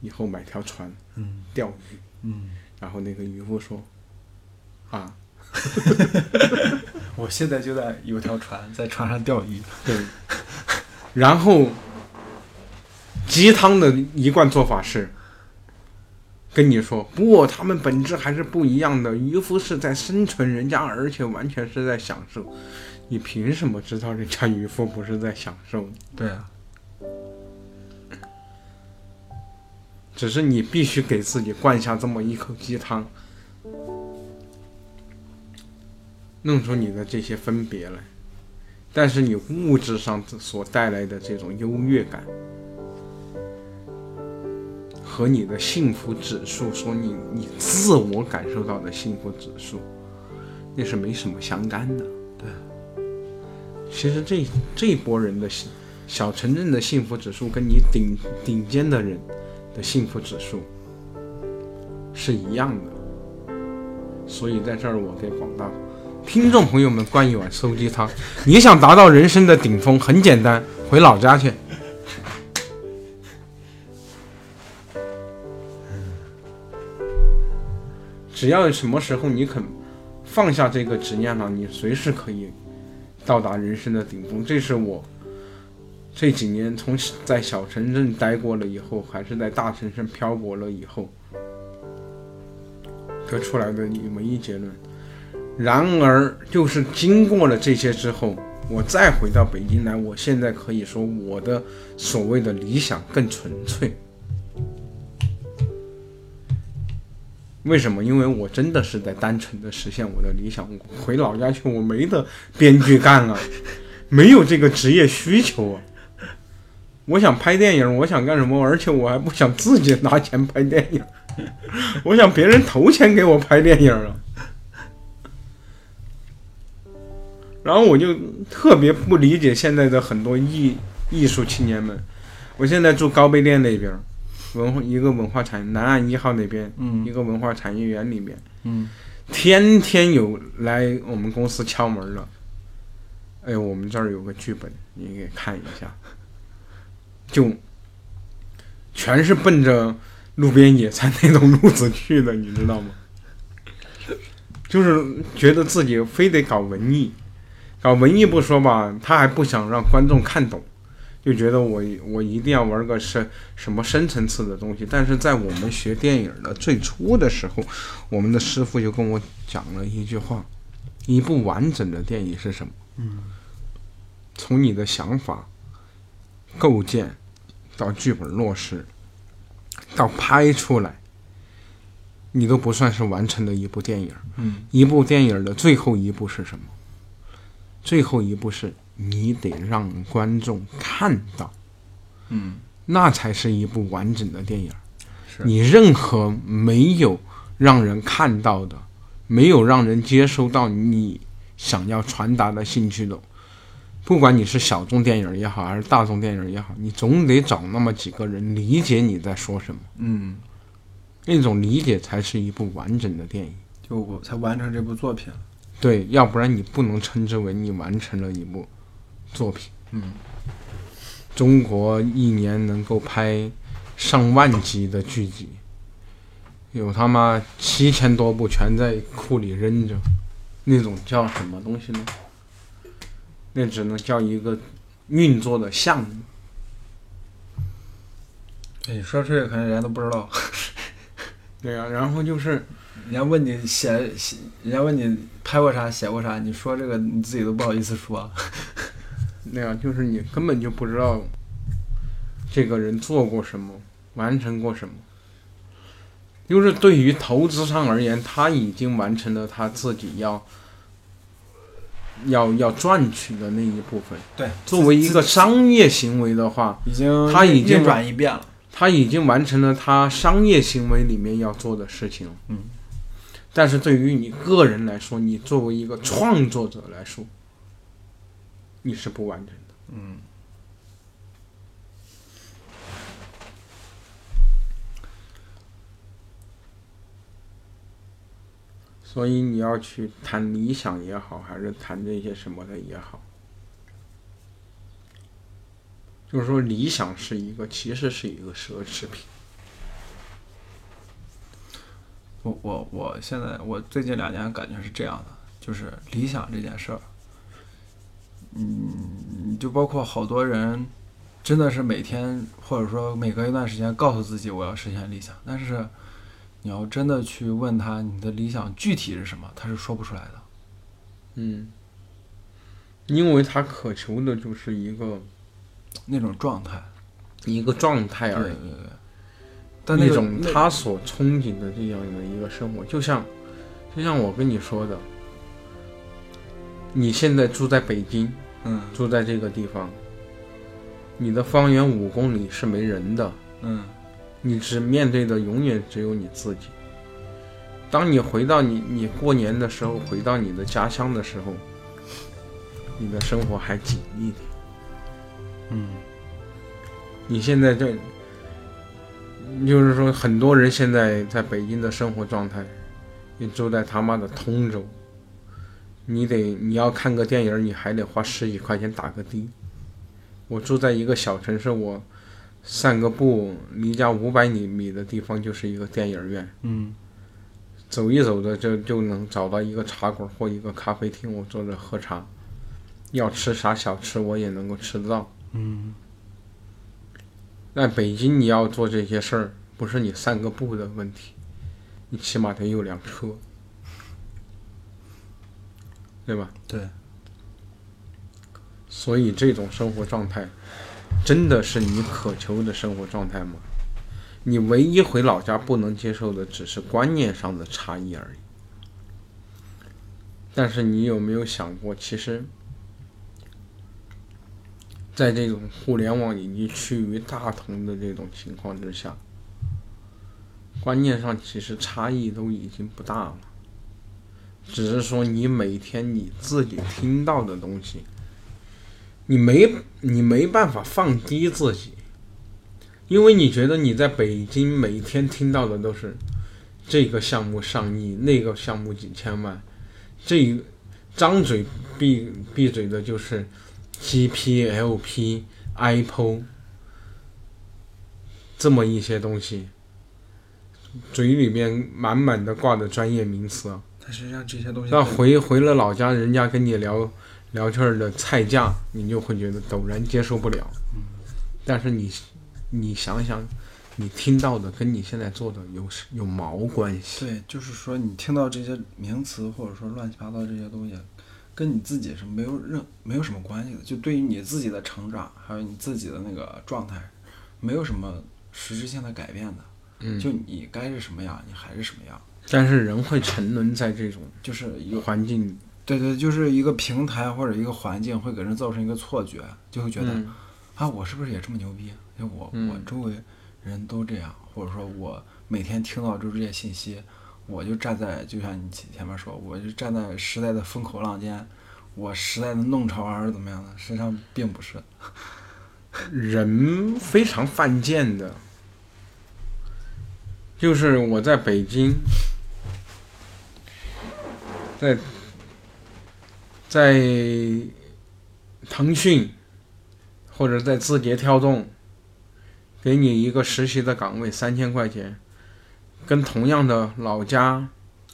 以后买条船嗯钓鱼。嗯，然后那个渔夫说：“啊，我现在就在有条船，在船上钓鱼。对。”然后鸡汤的一贯做法是跟你说不，他们本质还是不一样的。渔夫是在生存，人家而且完全是在享受。你凭什么知道人家渔夫不是在享受？对啊，只是你必须给自己灌下这么一口鸡汤，弄出你的这些分别来。但是你物质上所带来的这种优越感，和你的幸福指数，说你你自我感受到的幸福指数，那是没什么相干的。对，其实这这一波人的小小城镇的幸福指数，跟你顶顶尖的人的幸福指数是一样的。所以在这儿，我给广大听众朋友们灌一碗馊鸡汤。你想达到人生的顶峰，很简单，回老家去。只要什么时候你肯放下这个执念了，你随时可以到达人生的顶峰。这是我这几年从在小城镇待过了以后，还是在大城市漂泊了以后得出来的唯一结论。然而，就是经过了这些之后，我再回到北京来，我现在可以说我的所谓的理想更纯粹。为什么？因为我真的是在单纯的实现我的理想。我回老家去，我没得编剧干了，没有这个职业需求啊。我想拍电影，我想干什么？而且我还不想自己拿钱拍电影，我想别人投钱给我拍电影啊。然后我就特别不理解现在的很多艺艺术青年们。我现在住高碑店那边，文化一个文化产业南岸一号那边，嗯一个文化产业园里面，嗯天天有来我们公司敲门的。哎呦，我们这儿有个剧本，你给看一下。就全是奔着路边野餐那种路子去的，你知道吗？就是觉得自己非得搞文艺，搞文艺不说吧，他还不想让观众看懂，就觉得我我一定要玩个深什么深层次的东西。但是在我们学电影的最初的时候，我们的师傅就跟我讲了一句话：一部完整的电影是什么？嗯，从你的想法构建到剧本落实，到拍出来，你都不算是完成的一部电影。嗯，一部电影的最后一步是什么？最后一步是你得让观众看到，嗯，那才是一部完整的电影。你任何没有让人看到的，没有让人接收到你想要传达的兴趣的，不管你是小众电影也好，还是大众电影也好，你总得找那么几个人理解你在说什么，嗯，那种理解才是一部完整的电影。就我才完成这部作品。对，要不然你不能称之为你完成了一部作品。嗯，中国一年能够拍上万集的剧集，有他妈七千多部全在库里扔着，那种叫什么东西呢？那只能叫一个运作的项目。哎，你说出去可能人家都不知道。对呀、然后就是人家问你写写，人家问你拍过啥、写过啥，你说这个你自己都不好意思说。那样，就是你根本就不知道这个人做过什么，完成过什么。就是对于投资商而言，他已经完成了他自己要要要赚取的那一部分。对，作为一个商业行为的话，已经他已经转一遍了。他已经完成了他商业行为里面要做的事情了。嗯，但是对于你个人来说，你作为一个创作者来说，你是不完整的。嗯，所以你要去谈理想也好，还是谈这些什么的也好，就是说理想是一个，其实是一个奢侈品。我我我现在我最近两年感觉是这样的，就是理想这件事儿，嗯，就包括好多人真的是每天或者说每隔一段时间告诉自己我要实现理想，但是你要真的去问他你的理想具体是什么，他是说不出来的。嗯，因为他渴求的就是一个那种状态，一个状态而已。对对对。但那种他所憧憬的这样的一个生活，就像，就像我跟你说的，你现在住在北京，嗯。住在这个地方，你的方圆五公里是没人的，嗯。你只面对的永远只有你自己。当你回到你你过年的时候，回到你的家乡的时候，你的生活还紧一点。嗯。你现在这，就是说，很多人现在在北京的生活状态，你住在他妈的通州，你得你要看个电影，你还得花十几块钱打个的。我住在一个小城市，我散个步，离家五百米米的地方就是一个电影院，嗯走一走的就就能找到一个茶馆或一个咖啡厅，我坐着喝茶，要吃啥小吃我也能够吃得到。嗯在北京，你要做这些事儿，不是你散个步的问题，你起码得有辆车，对吧？对，所以这种生活状态，真的是你渴求的生活状态吗？你唯一回老家不能接受的，只是观念上的差异而已。但是你有没有想过，其实，在这种互联网已经趋于大同的这种情况之下，观念上其实差异都已经不大了，只是说你每天你自己听到的东西，你没你没办法放低自己，因为你觉得你在北京每天听到的都是这个项目上亿，那个项目几千万，这张嘴闭闭嘴的就是 GP、LP、IPO 这么一些东西，嘴里面满满的挂的专业名词，但实际上这些东西那回回了老家，人家跟你聊聊天儿的菜价，你就会觉得陡然接受不了。但是你你想想，你听到的跟你现在做的有有毛关系？对，就是说你听到这些名词或者说乱七八糟这些东西，跟你自己是没有任没有什么关系的。就对于你自己的成长，还有你自己的那个状态，没有什么实质性的改变的。嗯，就你该是什么样，你还是什么样。但是人会沉沦在这种就是一个环境，对对，就是一个平台或者一个环境会给人造成一个错觉，就会觉得、嗯啊，我是不是也这么牛逼？就我、嗯我周围人都这样，或者说我每天听到就是这些信息，我就站在就像你前前面说，我就站在时代的风口浪尖，我时代的弄潮儿怎么样的？实际上并不是。人非常犯贱的。就是我在北京，在在腾讯或者在字节跳动，给你一个实习的岗位三千块钱，跟同样的老家，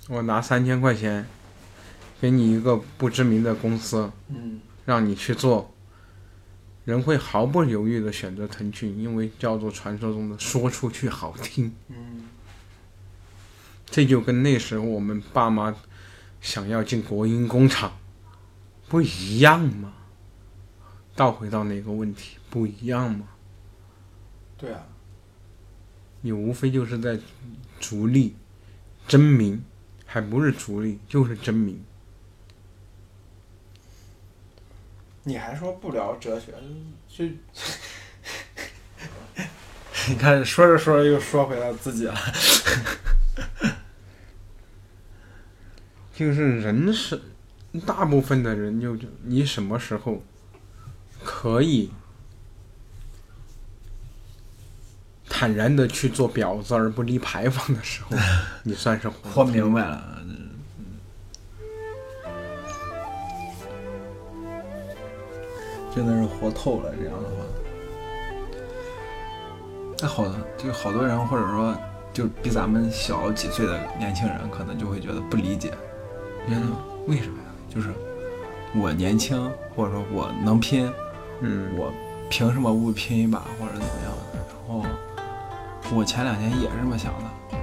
我拿三千块钱，给你一个不知名的公司，嗯。让你去做，人会毫不犹豫的选择腾讯，因为叫做传说中的说出去好听。嗯，这就跟那时候我们爸妈想要进国营工厂不一样吗？倒回到那个问题，不一样吗？对啊，你无非就是在逐利争名，还不是逐利，就是争名。你还说不聊哲学，就 你看说着说着又说回来自己了。就是人是大部分的人就就你什么时候可以坦然的去做婊子而不立牌坊的时候，你算是活活明白了。真的是活透了，这样的话，那好的就好多人，或者说就比咱们小几岁的年轻人，可能就会觉得不理解，觉得为什么呀？就是我年轻，或者说我能拼，嗯，我凭什么不拼一把，或者怎么样的？然后我前两年也是这么想的，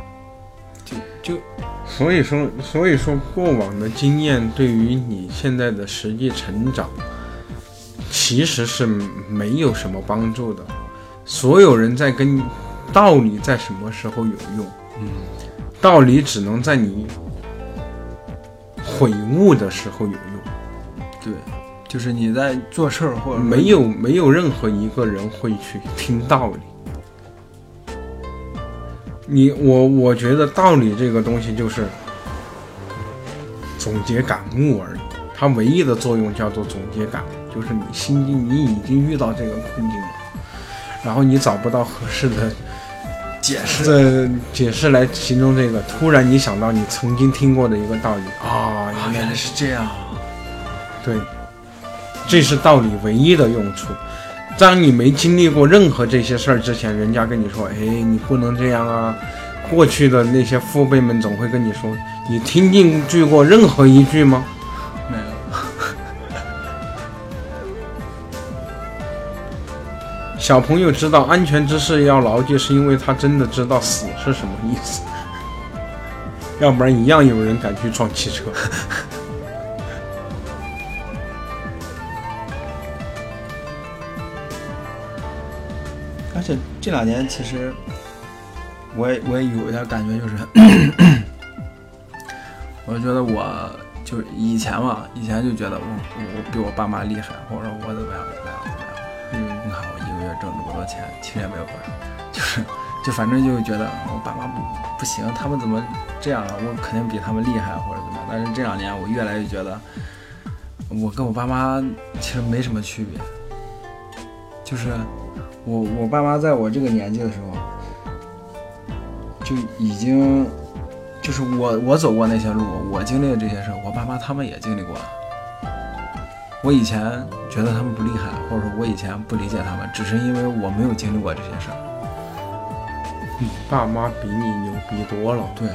就就所以说，所以说过往的经验对于你现在的实际成长，其实是没有什么帮助的。所有人在跟你道理在什么时候有用？嗯，道理只能在你悔悟的时候有用。对，就是你在做事儿或者没有没有任何一个人会去听道理。你我我觉得道理这个东西就是总结感悟而已，它唯一的作用叫做总结感，就是你心境你已经遇到这个困境了，然后你找不到合适的解释。这解释来形容这个，突然你想到你曾经听过的一个道理啊，啊，原来原来是这样。对，这是道理唯一的用处。当你没经历过任何这些事儿之前，人家跟你说：“哎，你不能这样啊。”过去的那些父辈们总会跟你说：“你听进去过任何一句吗小朋友知道安全知识要牢记，是因为他真的知道死是什么意思，要不然一样有人敢去撞汽车。而且这两年其实我也我也有一点感觉，就是 我觉得我就以前嘛，以前就觉得我我比我爸妈厉害，或者说我怎么样怎么样挣这么多钱，其实也没有多少，就是就反正就觉得我爸妈不不行，他们怎么这样了？我肯定比他们厉害或者怎么样。但是这两年我越来越觉得，我跟我爸妈其实没什么区别，就是我我爸妈在我这个年纪的时候，就已经就是我我走过那些路，我经历的这些事，我爸妈他们也经历过了。我以前觉得他们不厉害，或者说我以前不理解他们，只是因为我没有经历过这些事儿。你爸妈比你牛逼多了。对，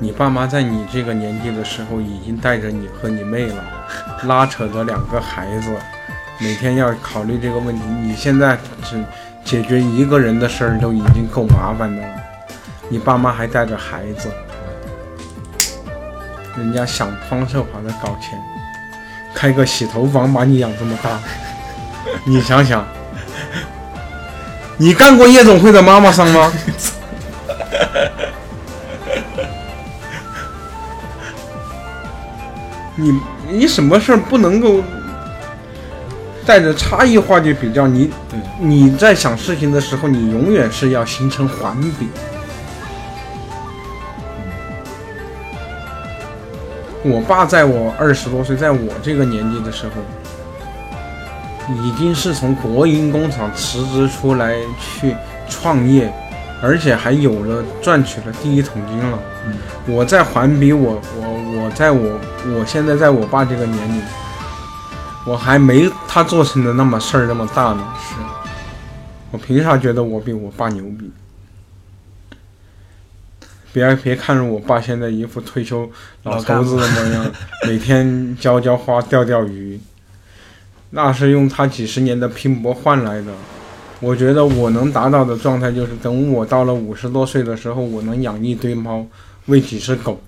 你爸妈在你这个年纪的时候，已经带着你和你妹了，拉扯着两个孩子，每天要考虑这个问题。你现在只解决一个人的事儿都已经够麻烦的了，你爸妈还带着孩子，人家想方设法的搞钱，开个洗头房把你养这么大，你想想，你干过夜总会的妈妈桑吗？你你什么事儿不能够带着差异化去比较？你你在想事情的时候，你永远是要形成环比。我爸在我二十多岁，在我这个年纪的时候，已经是从国营工厂辞职出来去创业，而且还有了赚取了第一桶金了。嗯我在环比我我我在我我现在在我爸这个年龄，我还没他做成的那么事儿那么大呢。是，我凭啥觉得我比我爸牛逼？别别看着我爸现在一副退休老头子的模样，每天浇浇花、钓钓鱼，那是用他几十年的拼搏换来的。我觉得我能达到的状态就是，等我到了五十多岁的时候，我能养一堆猫，喂几只狗，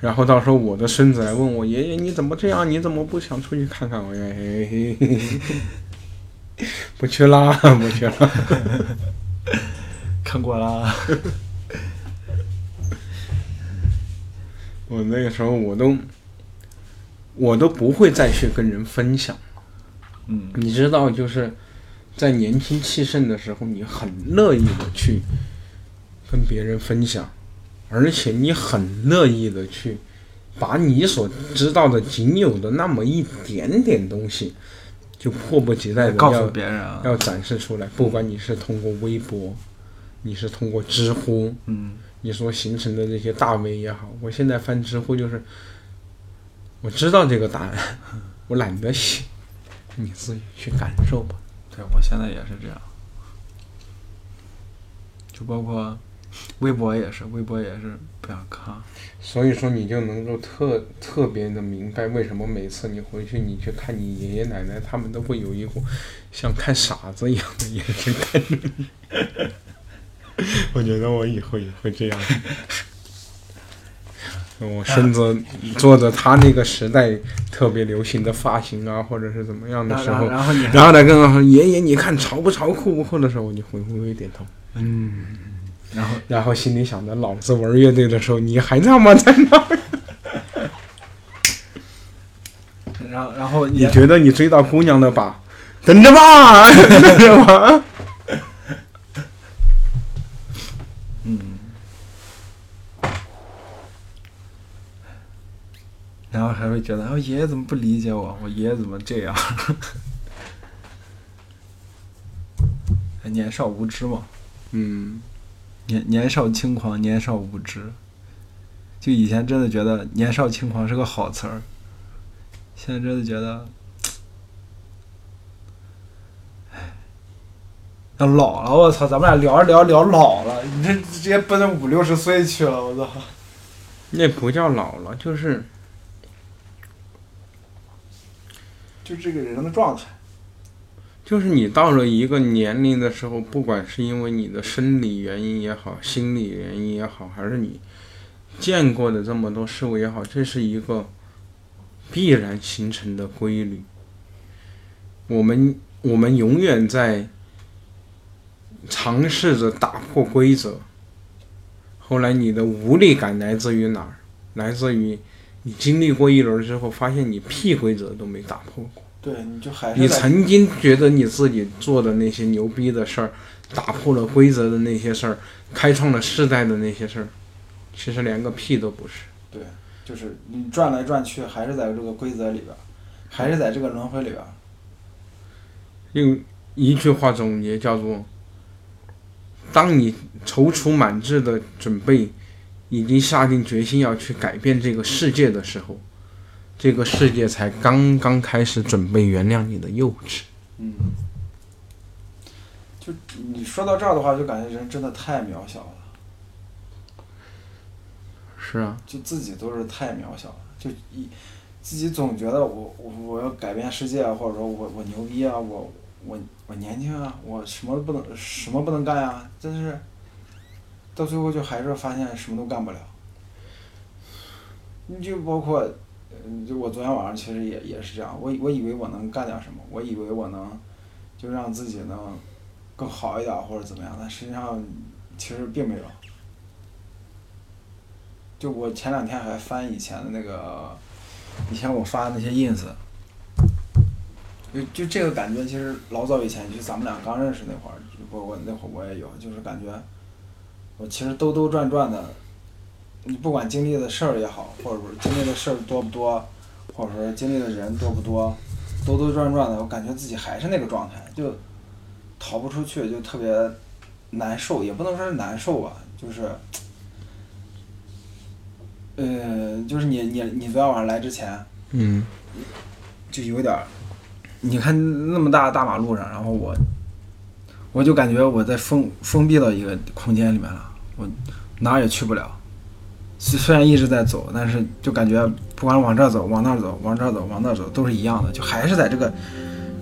然后到时候我的孙子来问我爷爷你怎么这样？你怎么不想出去看看？我呀，嘿嘿嘿嘿不去啦，不去了。看过啦。我那个时候我都，我都不会再去跟人分享。嗯，你知道，就是在年轻气盛的时候，你很乐意的去跟别人分享，而且你很乐意的去把你所知道的仅有的那么一点点东西，就迫不及待的告诉要别人啊。要展示出来。不管你是通过微博，你是通过知乎，嗯，你所形成的这些大 V 也好，我现在翻知乎就是，我知道这个答案，我懒得写，你自己去感受吧。对我现在也是这样。就包括微博也是，微博也是不想看。所以说，你就能够特特别的明白为什么每次你回去，你去看你爷爷奶奶，他们都会有一股像看傻子一样的眼神看着你。我觉得我以后也会这样。我孙子做着他那个时代特别流行的发型啊，或者是怎么样的时候，然后你还然后他跟我说：“爷爷，你看潮不潮酷不酷？”的时候，我就会微微点头。嗯，然后然后心里想着，老子玩乐队的时候，你还他妈在那儿？然后然后你觉得你追到姑娘了吧？等着吧，等着吧。嗯，然后还会觉得，哦，爷爷怎么不理解我？我爷爷怎么这样？年少无知嘛，嗯，年年少轻狂，年少无知。就以前真的觉得年少轻狂是个好词儿，现在真的觉得，哎，要老了，我操！咱们俩聊着聊着聊老了，你这直接奔着五六十岁去了，我操！那不叫老了，就是就这个人的状态。就是你到了一个年龄的时候，不管是因为你的生理原因也好，心理原因也好，还是你见过的这么多事物也好，这是一个必然形成的规律。我们我们永远在尝试着打破规则。后来你的无力感来自于哪儿？来自于你经历过一轮之后，发现你屁规则都没打破过。对，你就还你曾经觉得你自己做的那些牛逼的事儿，打破了规则的那些事儿，开创了世代的那些事儿，其实连个屁都不是。对，就是你转来转去，还是在这个规则里边儿，还是在这个轮回里边儿。用一句话总结叫做：当你踌躇满志的准备，已经下定决心要去改变这个世界的时候，这个世界才刚刚开始准备原谅你的幼稚。嗯，就你说到这儿的话，就感觉人真的太渺小了。是啊，就自己都是太渺小了，就一自己总觉得我我我要改变世界啊，或者说我我牛逼啊，我我我年轻啊，我什么都不能什么不能干呀、真是到最后就还是发现什么都干不了。你就包括，嗯，就我昨天晚上其实也也是这样，我我以为我能干点什么，我以为我能就让自己能更好一点或者怎么样，但实际上其实并没有。就我前两天还翻以前的那个，以前我发的那些 ins，就就这个感觉，其实老早以前就咱们俩刚认识那会儿，我我那会儿我也有，就是感觉我其实兜兜转转的，你不管经历的事儿也好，或者说经历的事儿多不多，或者说经历的人多不多，兜兜转转的，我感觉自己还是那个状态，就逃不出去，就特别难受，也不能说是难受吧，就是。呃，就是你你你昨天晚上来之前，嗯就有点儿，你看那么大的大马路上，然后我，我就感觉我在封封闭到一个空间里面了，我哪儿也去不了。虽虽然一直在走，但是就感觉不管往这儿走、往那儿走、往这儿走、往那儿走，都是一样的，就还是在这个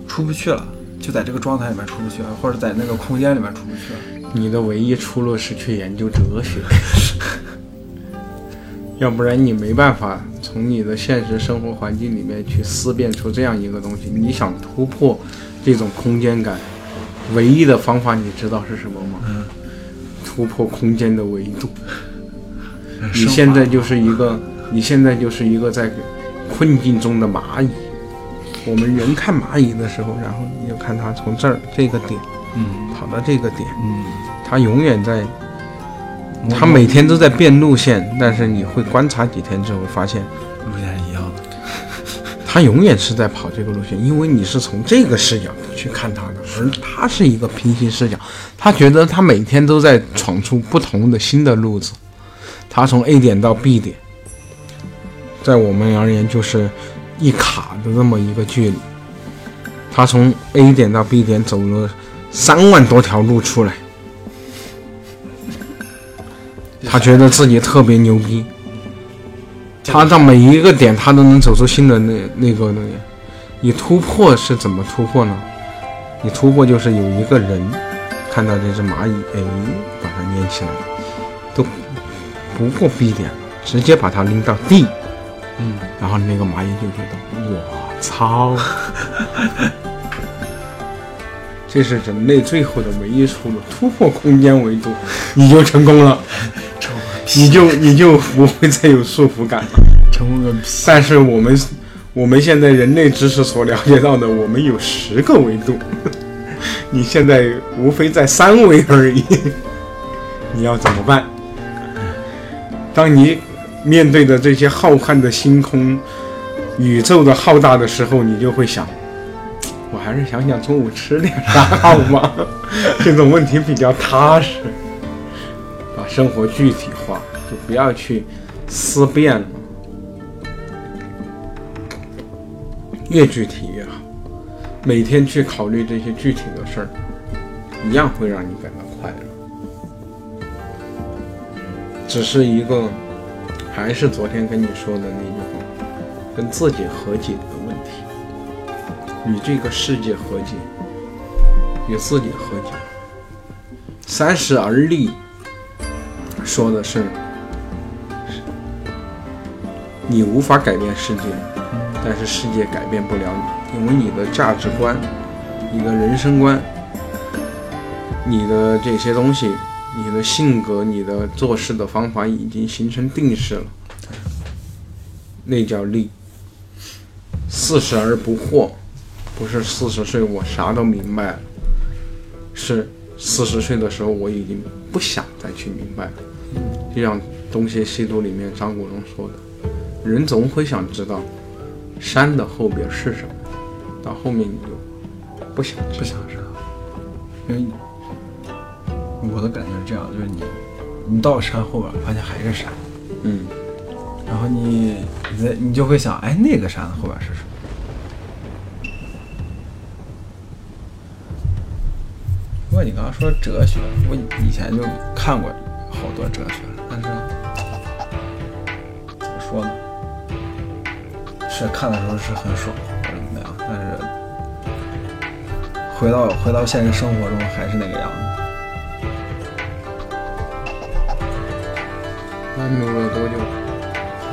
出不去了，就在这个状态里面出不去了，或者在那个空间里面出不去了。你的唯一出路是去研究哲学，要不然你没办法从你的现实生活环境里面去思辨出这样一个东西。你想突破这种空间感，唯一的方法你知道是什么吗？嗯，突破空间的维度。你现在就是一个，你现在就是一个在困境中的蚂蚁。我们人看蚂蚁的时候，然后你就看它从这儿这个点嗯跑到这个点，嗯，它永远在，它每天都在变路线，但是你会观察几天之后发现，路线是一样的。它永远是在跑这个路线，因为你是从这个视角去看他的，而他是一个平行视角，他觉得他每天都在闯出不同的新的路子，他从 A 点到 B 点，在我们而言就是一卡的这么一个距离，他从 A 点到 B 点走了三万多条路出来，他觉得自己特别牛逼。他到每一个点，他都能走出新的那那个东西。你突破是怎么突破呢？你突破就是有一个人看到这只蚂蚁，哎，把它粘起来，都不过 B 点，直接把它拎到地嗯，然后那个蚂蚁就觉得，我操，这是人类最后的唯一出路，突破空间维度，你就成功了，你就你就不会再有束缚感了。成功个屁！但是我们我们现在人类知识所了解到的，我们有十个维度，你现在无非在三维而已，你要怎么办？当你面对着这些浩瀚的星空、宇宙的浩大的时候，你就会想，我还是想想中午吃点啥好吗？这种问题比较踏实，把生活具体化，就不要去思辨了。越具体越好，每天去考虑这些具体的事儿，一样会让你感到快乐。只是一个，还是昨天跟你说的那句话，跟自己和解的问题，与这个世界和解，与自己和解。三十而立，说的是，你无法改变世界。但是世界改变不了你，因为你的价值观、你的人生观、你的这些东西、你的性格、你的做事的方法已经形成定势了，那叫力。四十而不惑，不是四十岁我啥都明白了，是四十岁的时候我已经不想再去明白了。就像《东邪西毒》里面张国荣说的，人总会想知道。山的后边是什么？到后面你就不想不想知道，因为我的感觉是这样，就是你你到山后边发现还是山，嗯，然后你你你就会想，哎，那个山的后边是什么？不过你刚刚说哲学，我以前就看过好多哲学，但是是看的时候是很爽或者怎么样，但是回到回到现实生活中还是那个样子。那录了多久？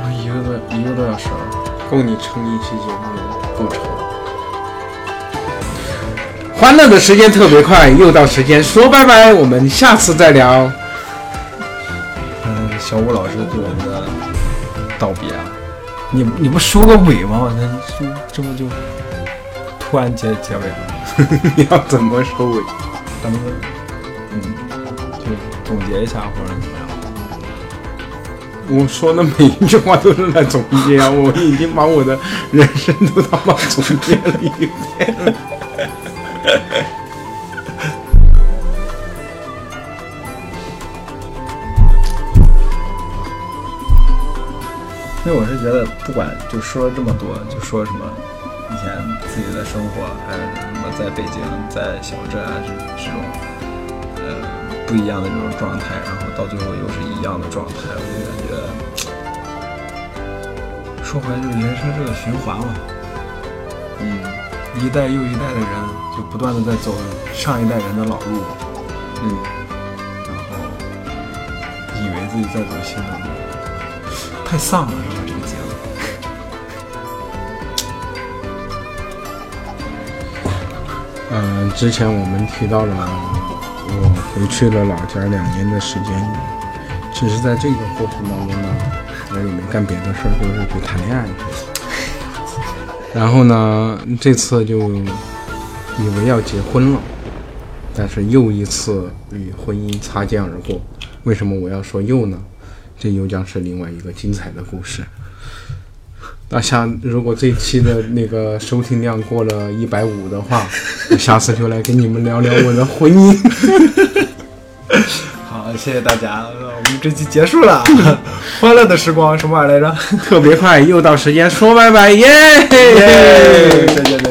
啊，一个多一个多小时了，够你撑一期节目了。够长。欢乐的时间特别快，又到时间说拜拜，我们下次再聊。嗯，小武老师对我们的道别啊，你你不收个尾吗？我这这这么就突然结结尾了，你要怎么收尾？咱们嗯，就总结一下或者怎么样？我说的每一句话都是在总结啊！我已经把我的人生都他妈总结了一遍了。因为我是觉得，不管就说了这么多，就说什么以前自己的生活，还有什么在北京、在小镇啊这这种呃不一样的这种状态，然后到最后又是一样的状态，我就感觉说回来就是人生这个循环嘛，嗯一代又一代的人就不断的在走上一代人的老路，嗯，然后以为自己在走新的路，太丧了，嗯、之前我们提到了我回去了老家两年的时间，其实在这个过程当中呢，我也没干别的事儿，就是去谈恋爱。然后呢，这次就以为要结婚了，但是又一次与婚姻擦肩而过。为什么我要说又呢？这又将是另外一个精彩的故事。那下如果这期的那个收听量过了一百五的话，下次就来跟你们聊聊我的婚姻。好，谢谢大家，呃我们这期结束了，欢乐的时光什么玩意儿来着？特别快，又到时间说拜拜，耶！耶！再见再见。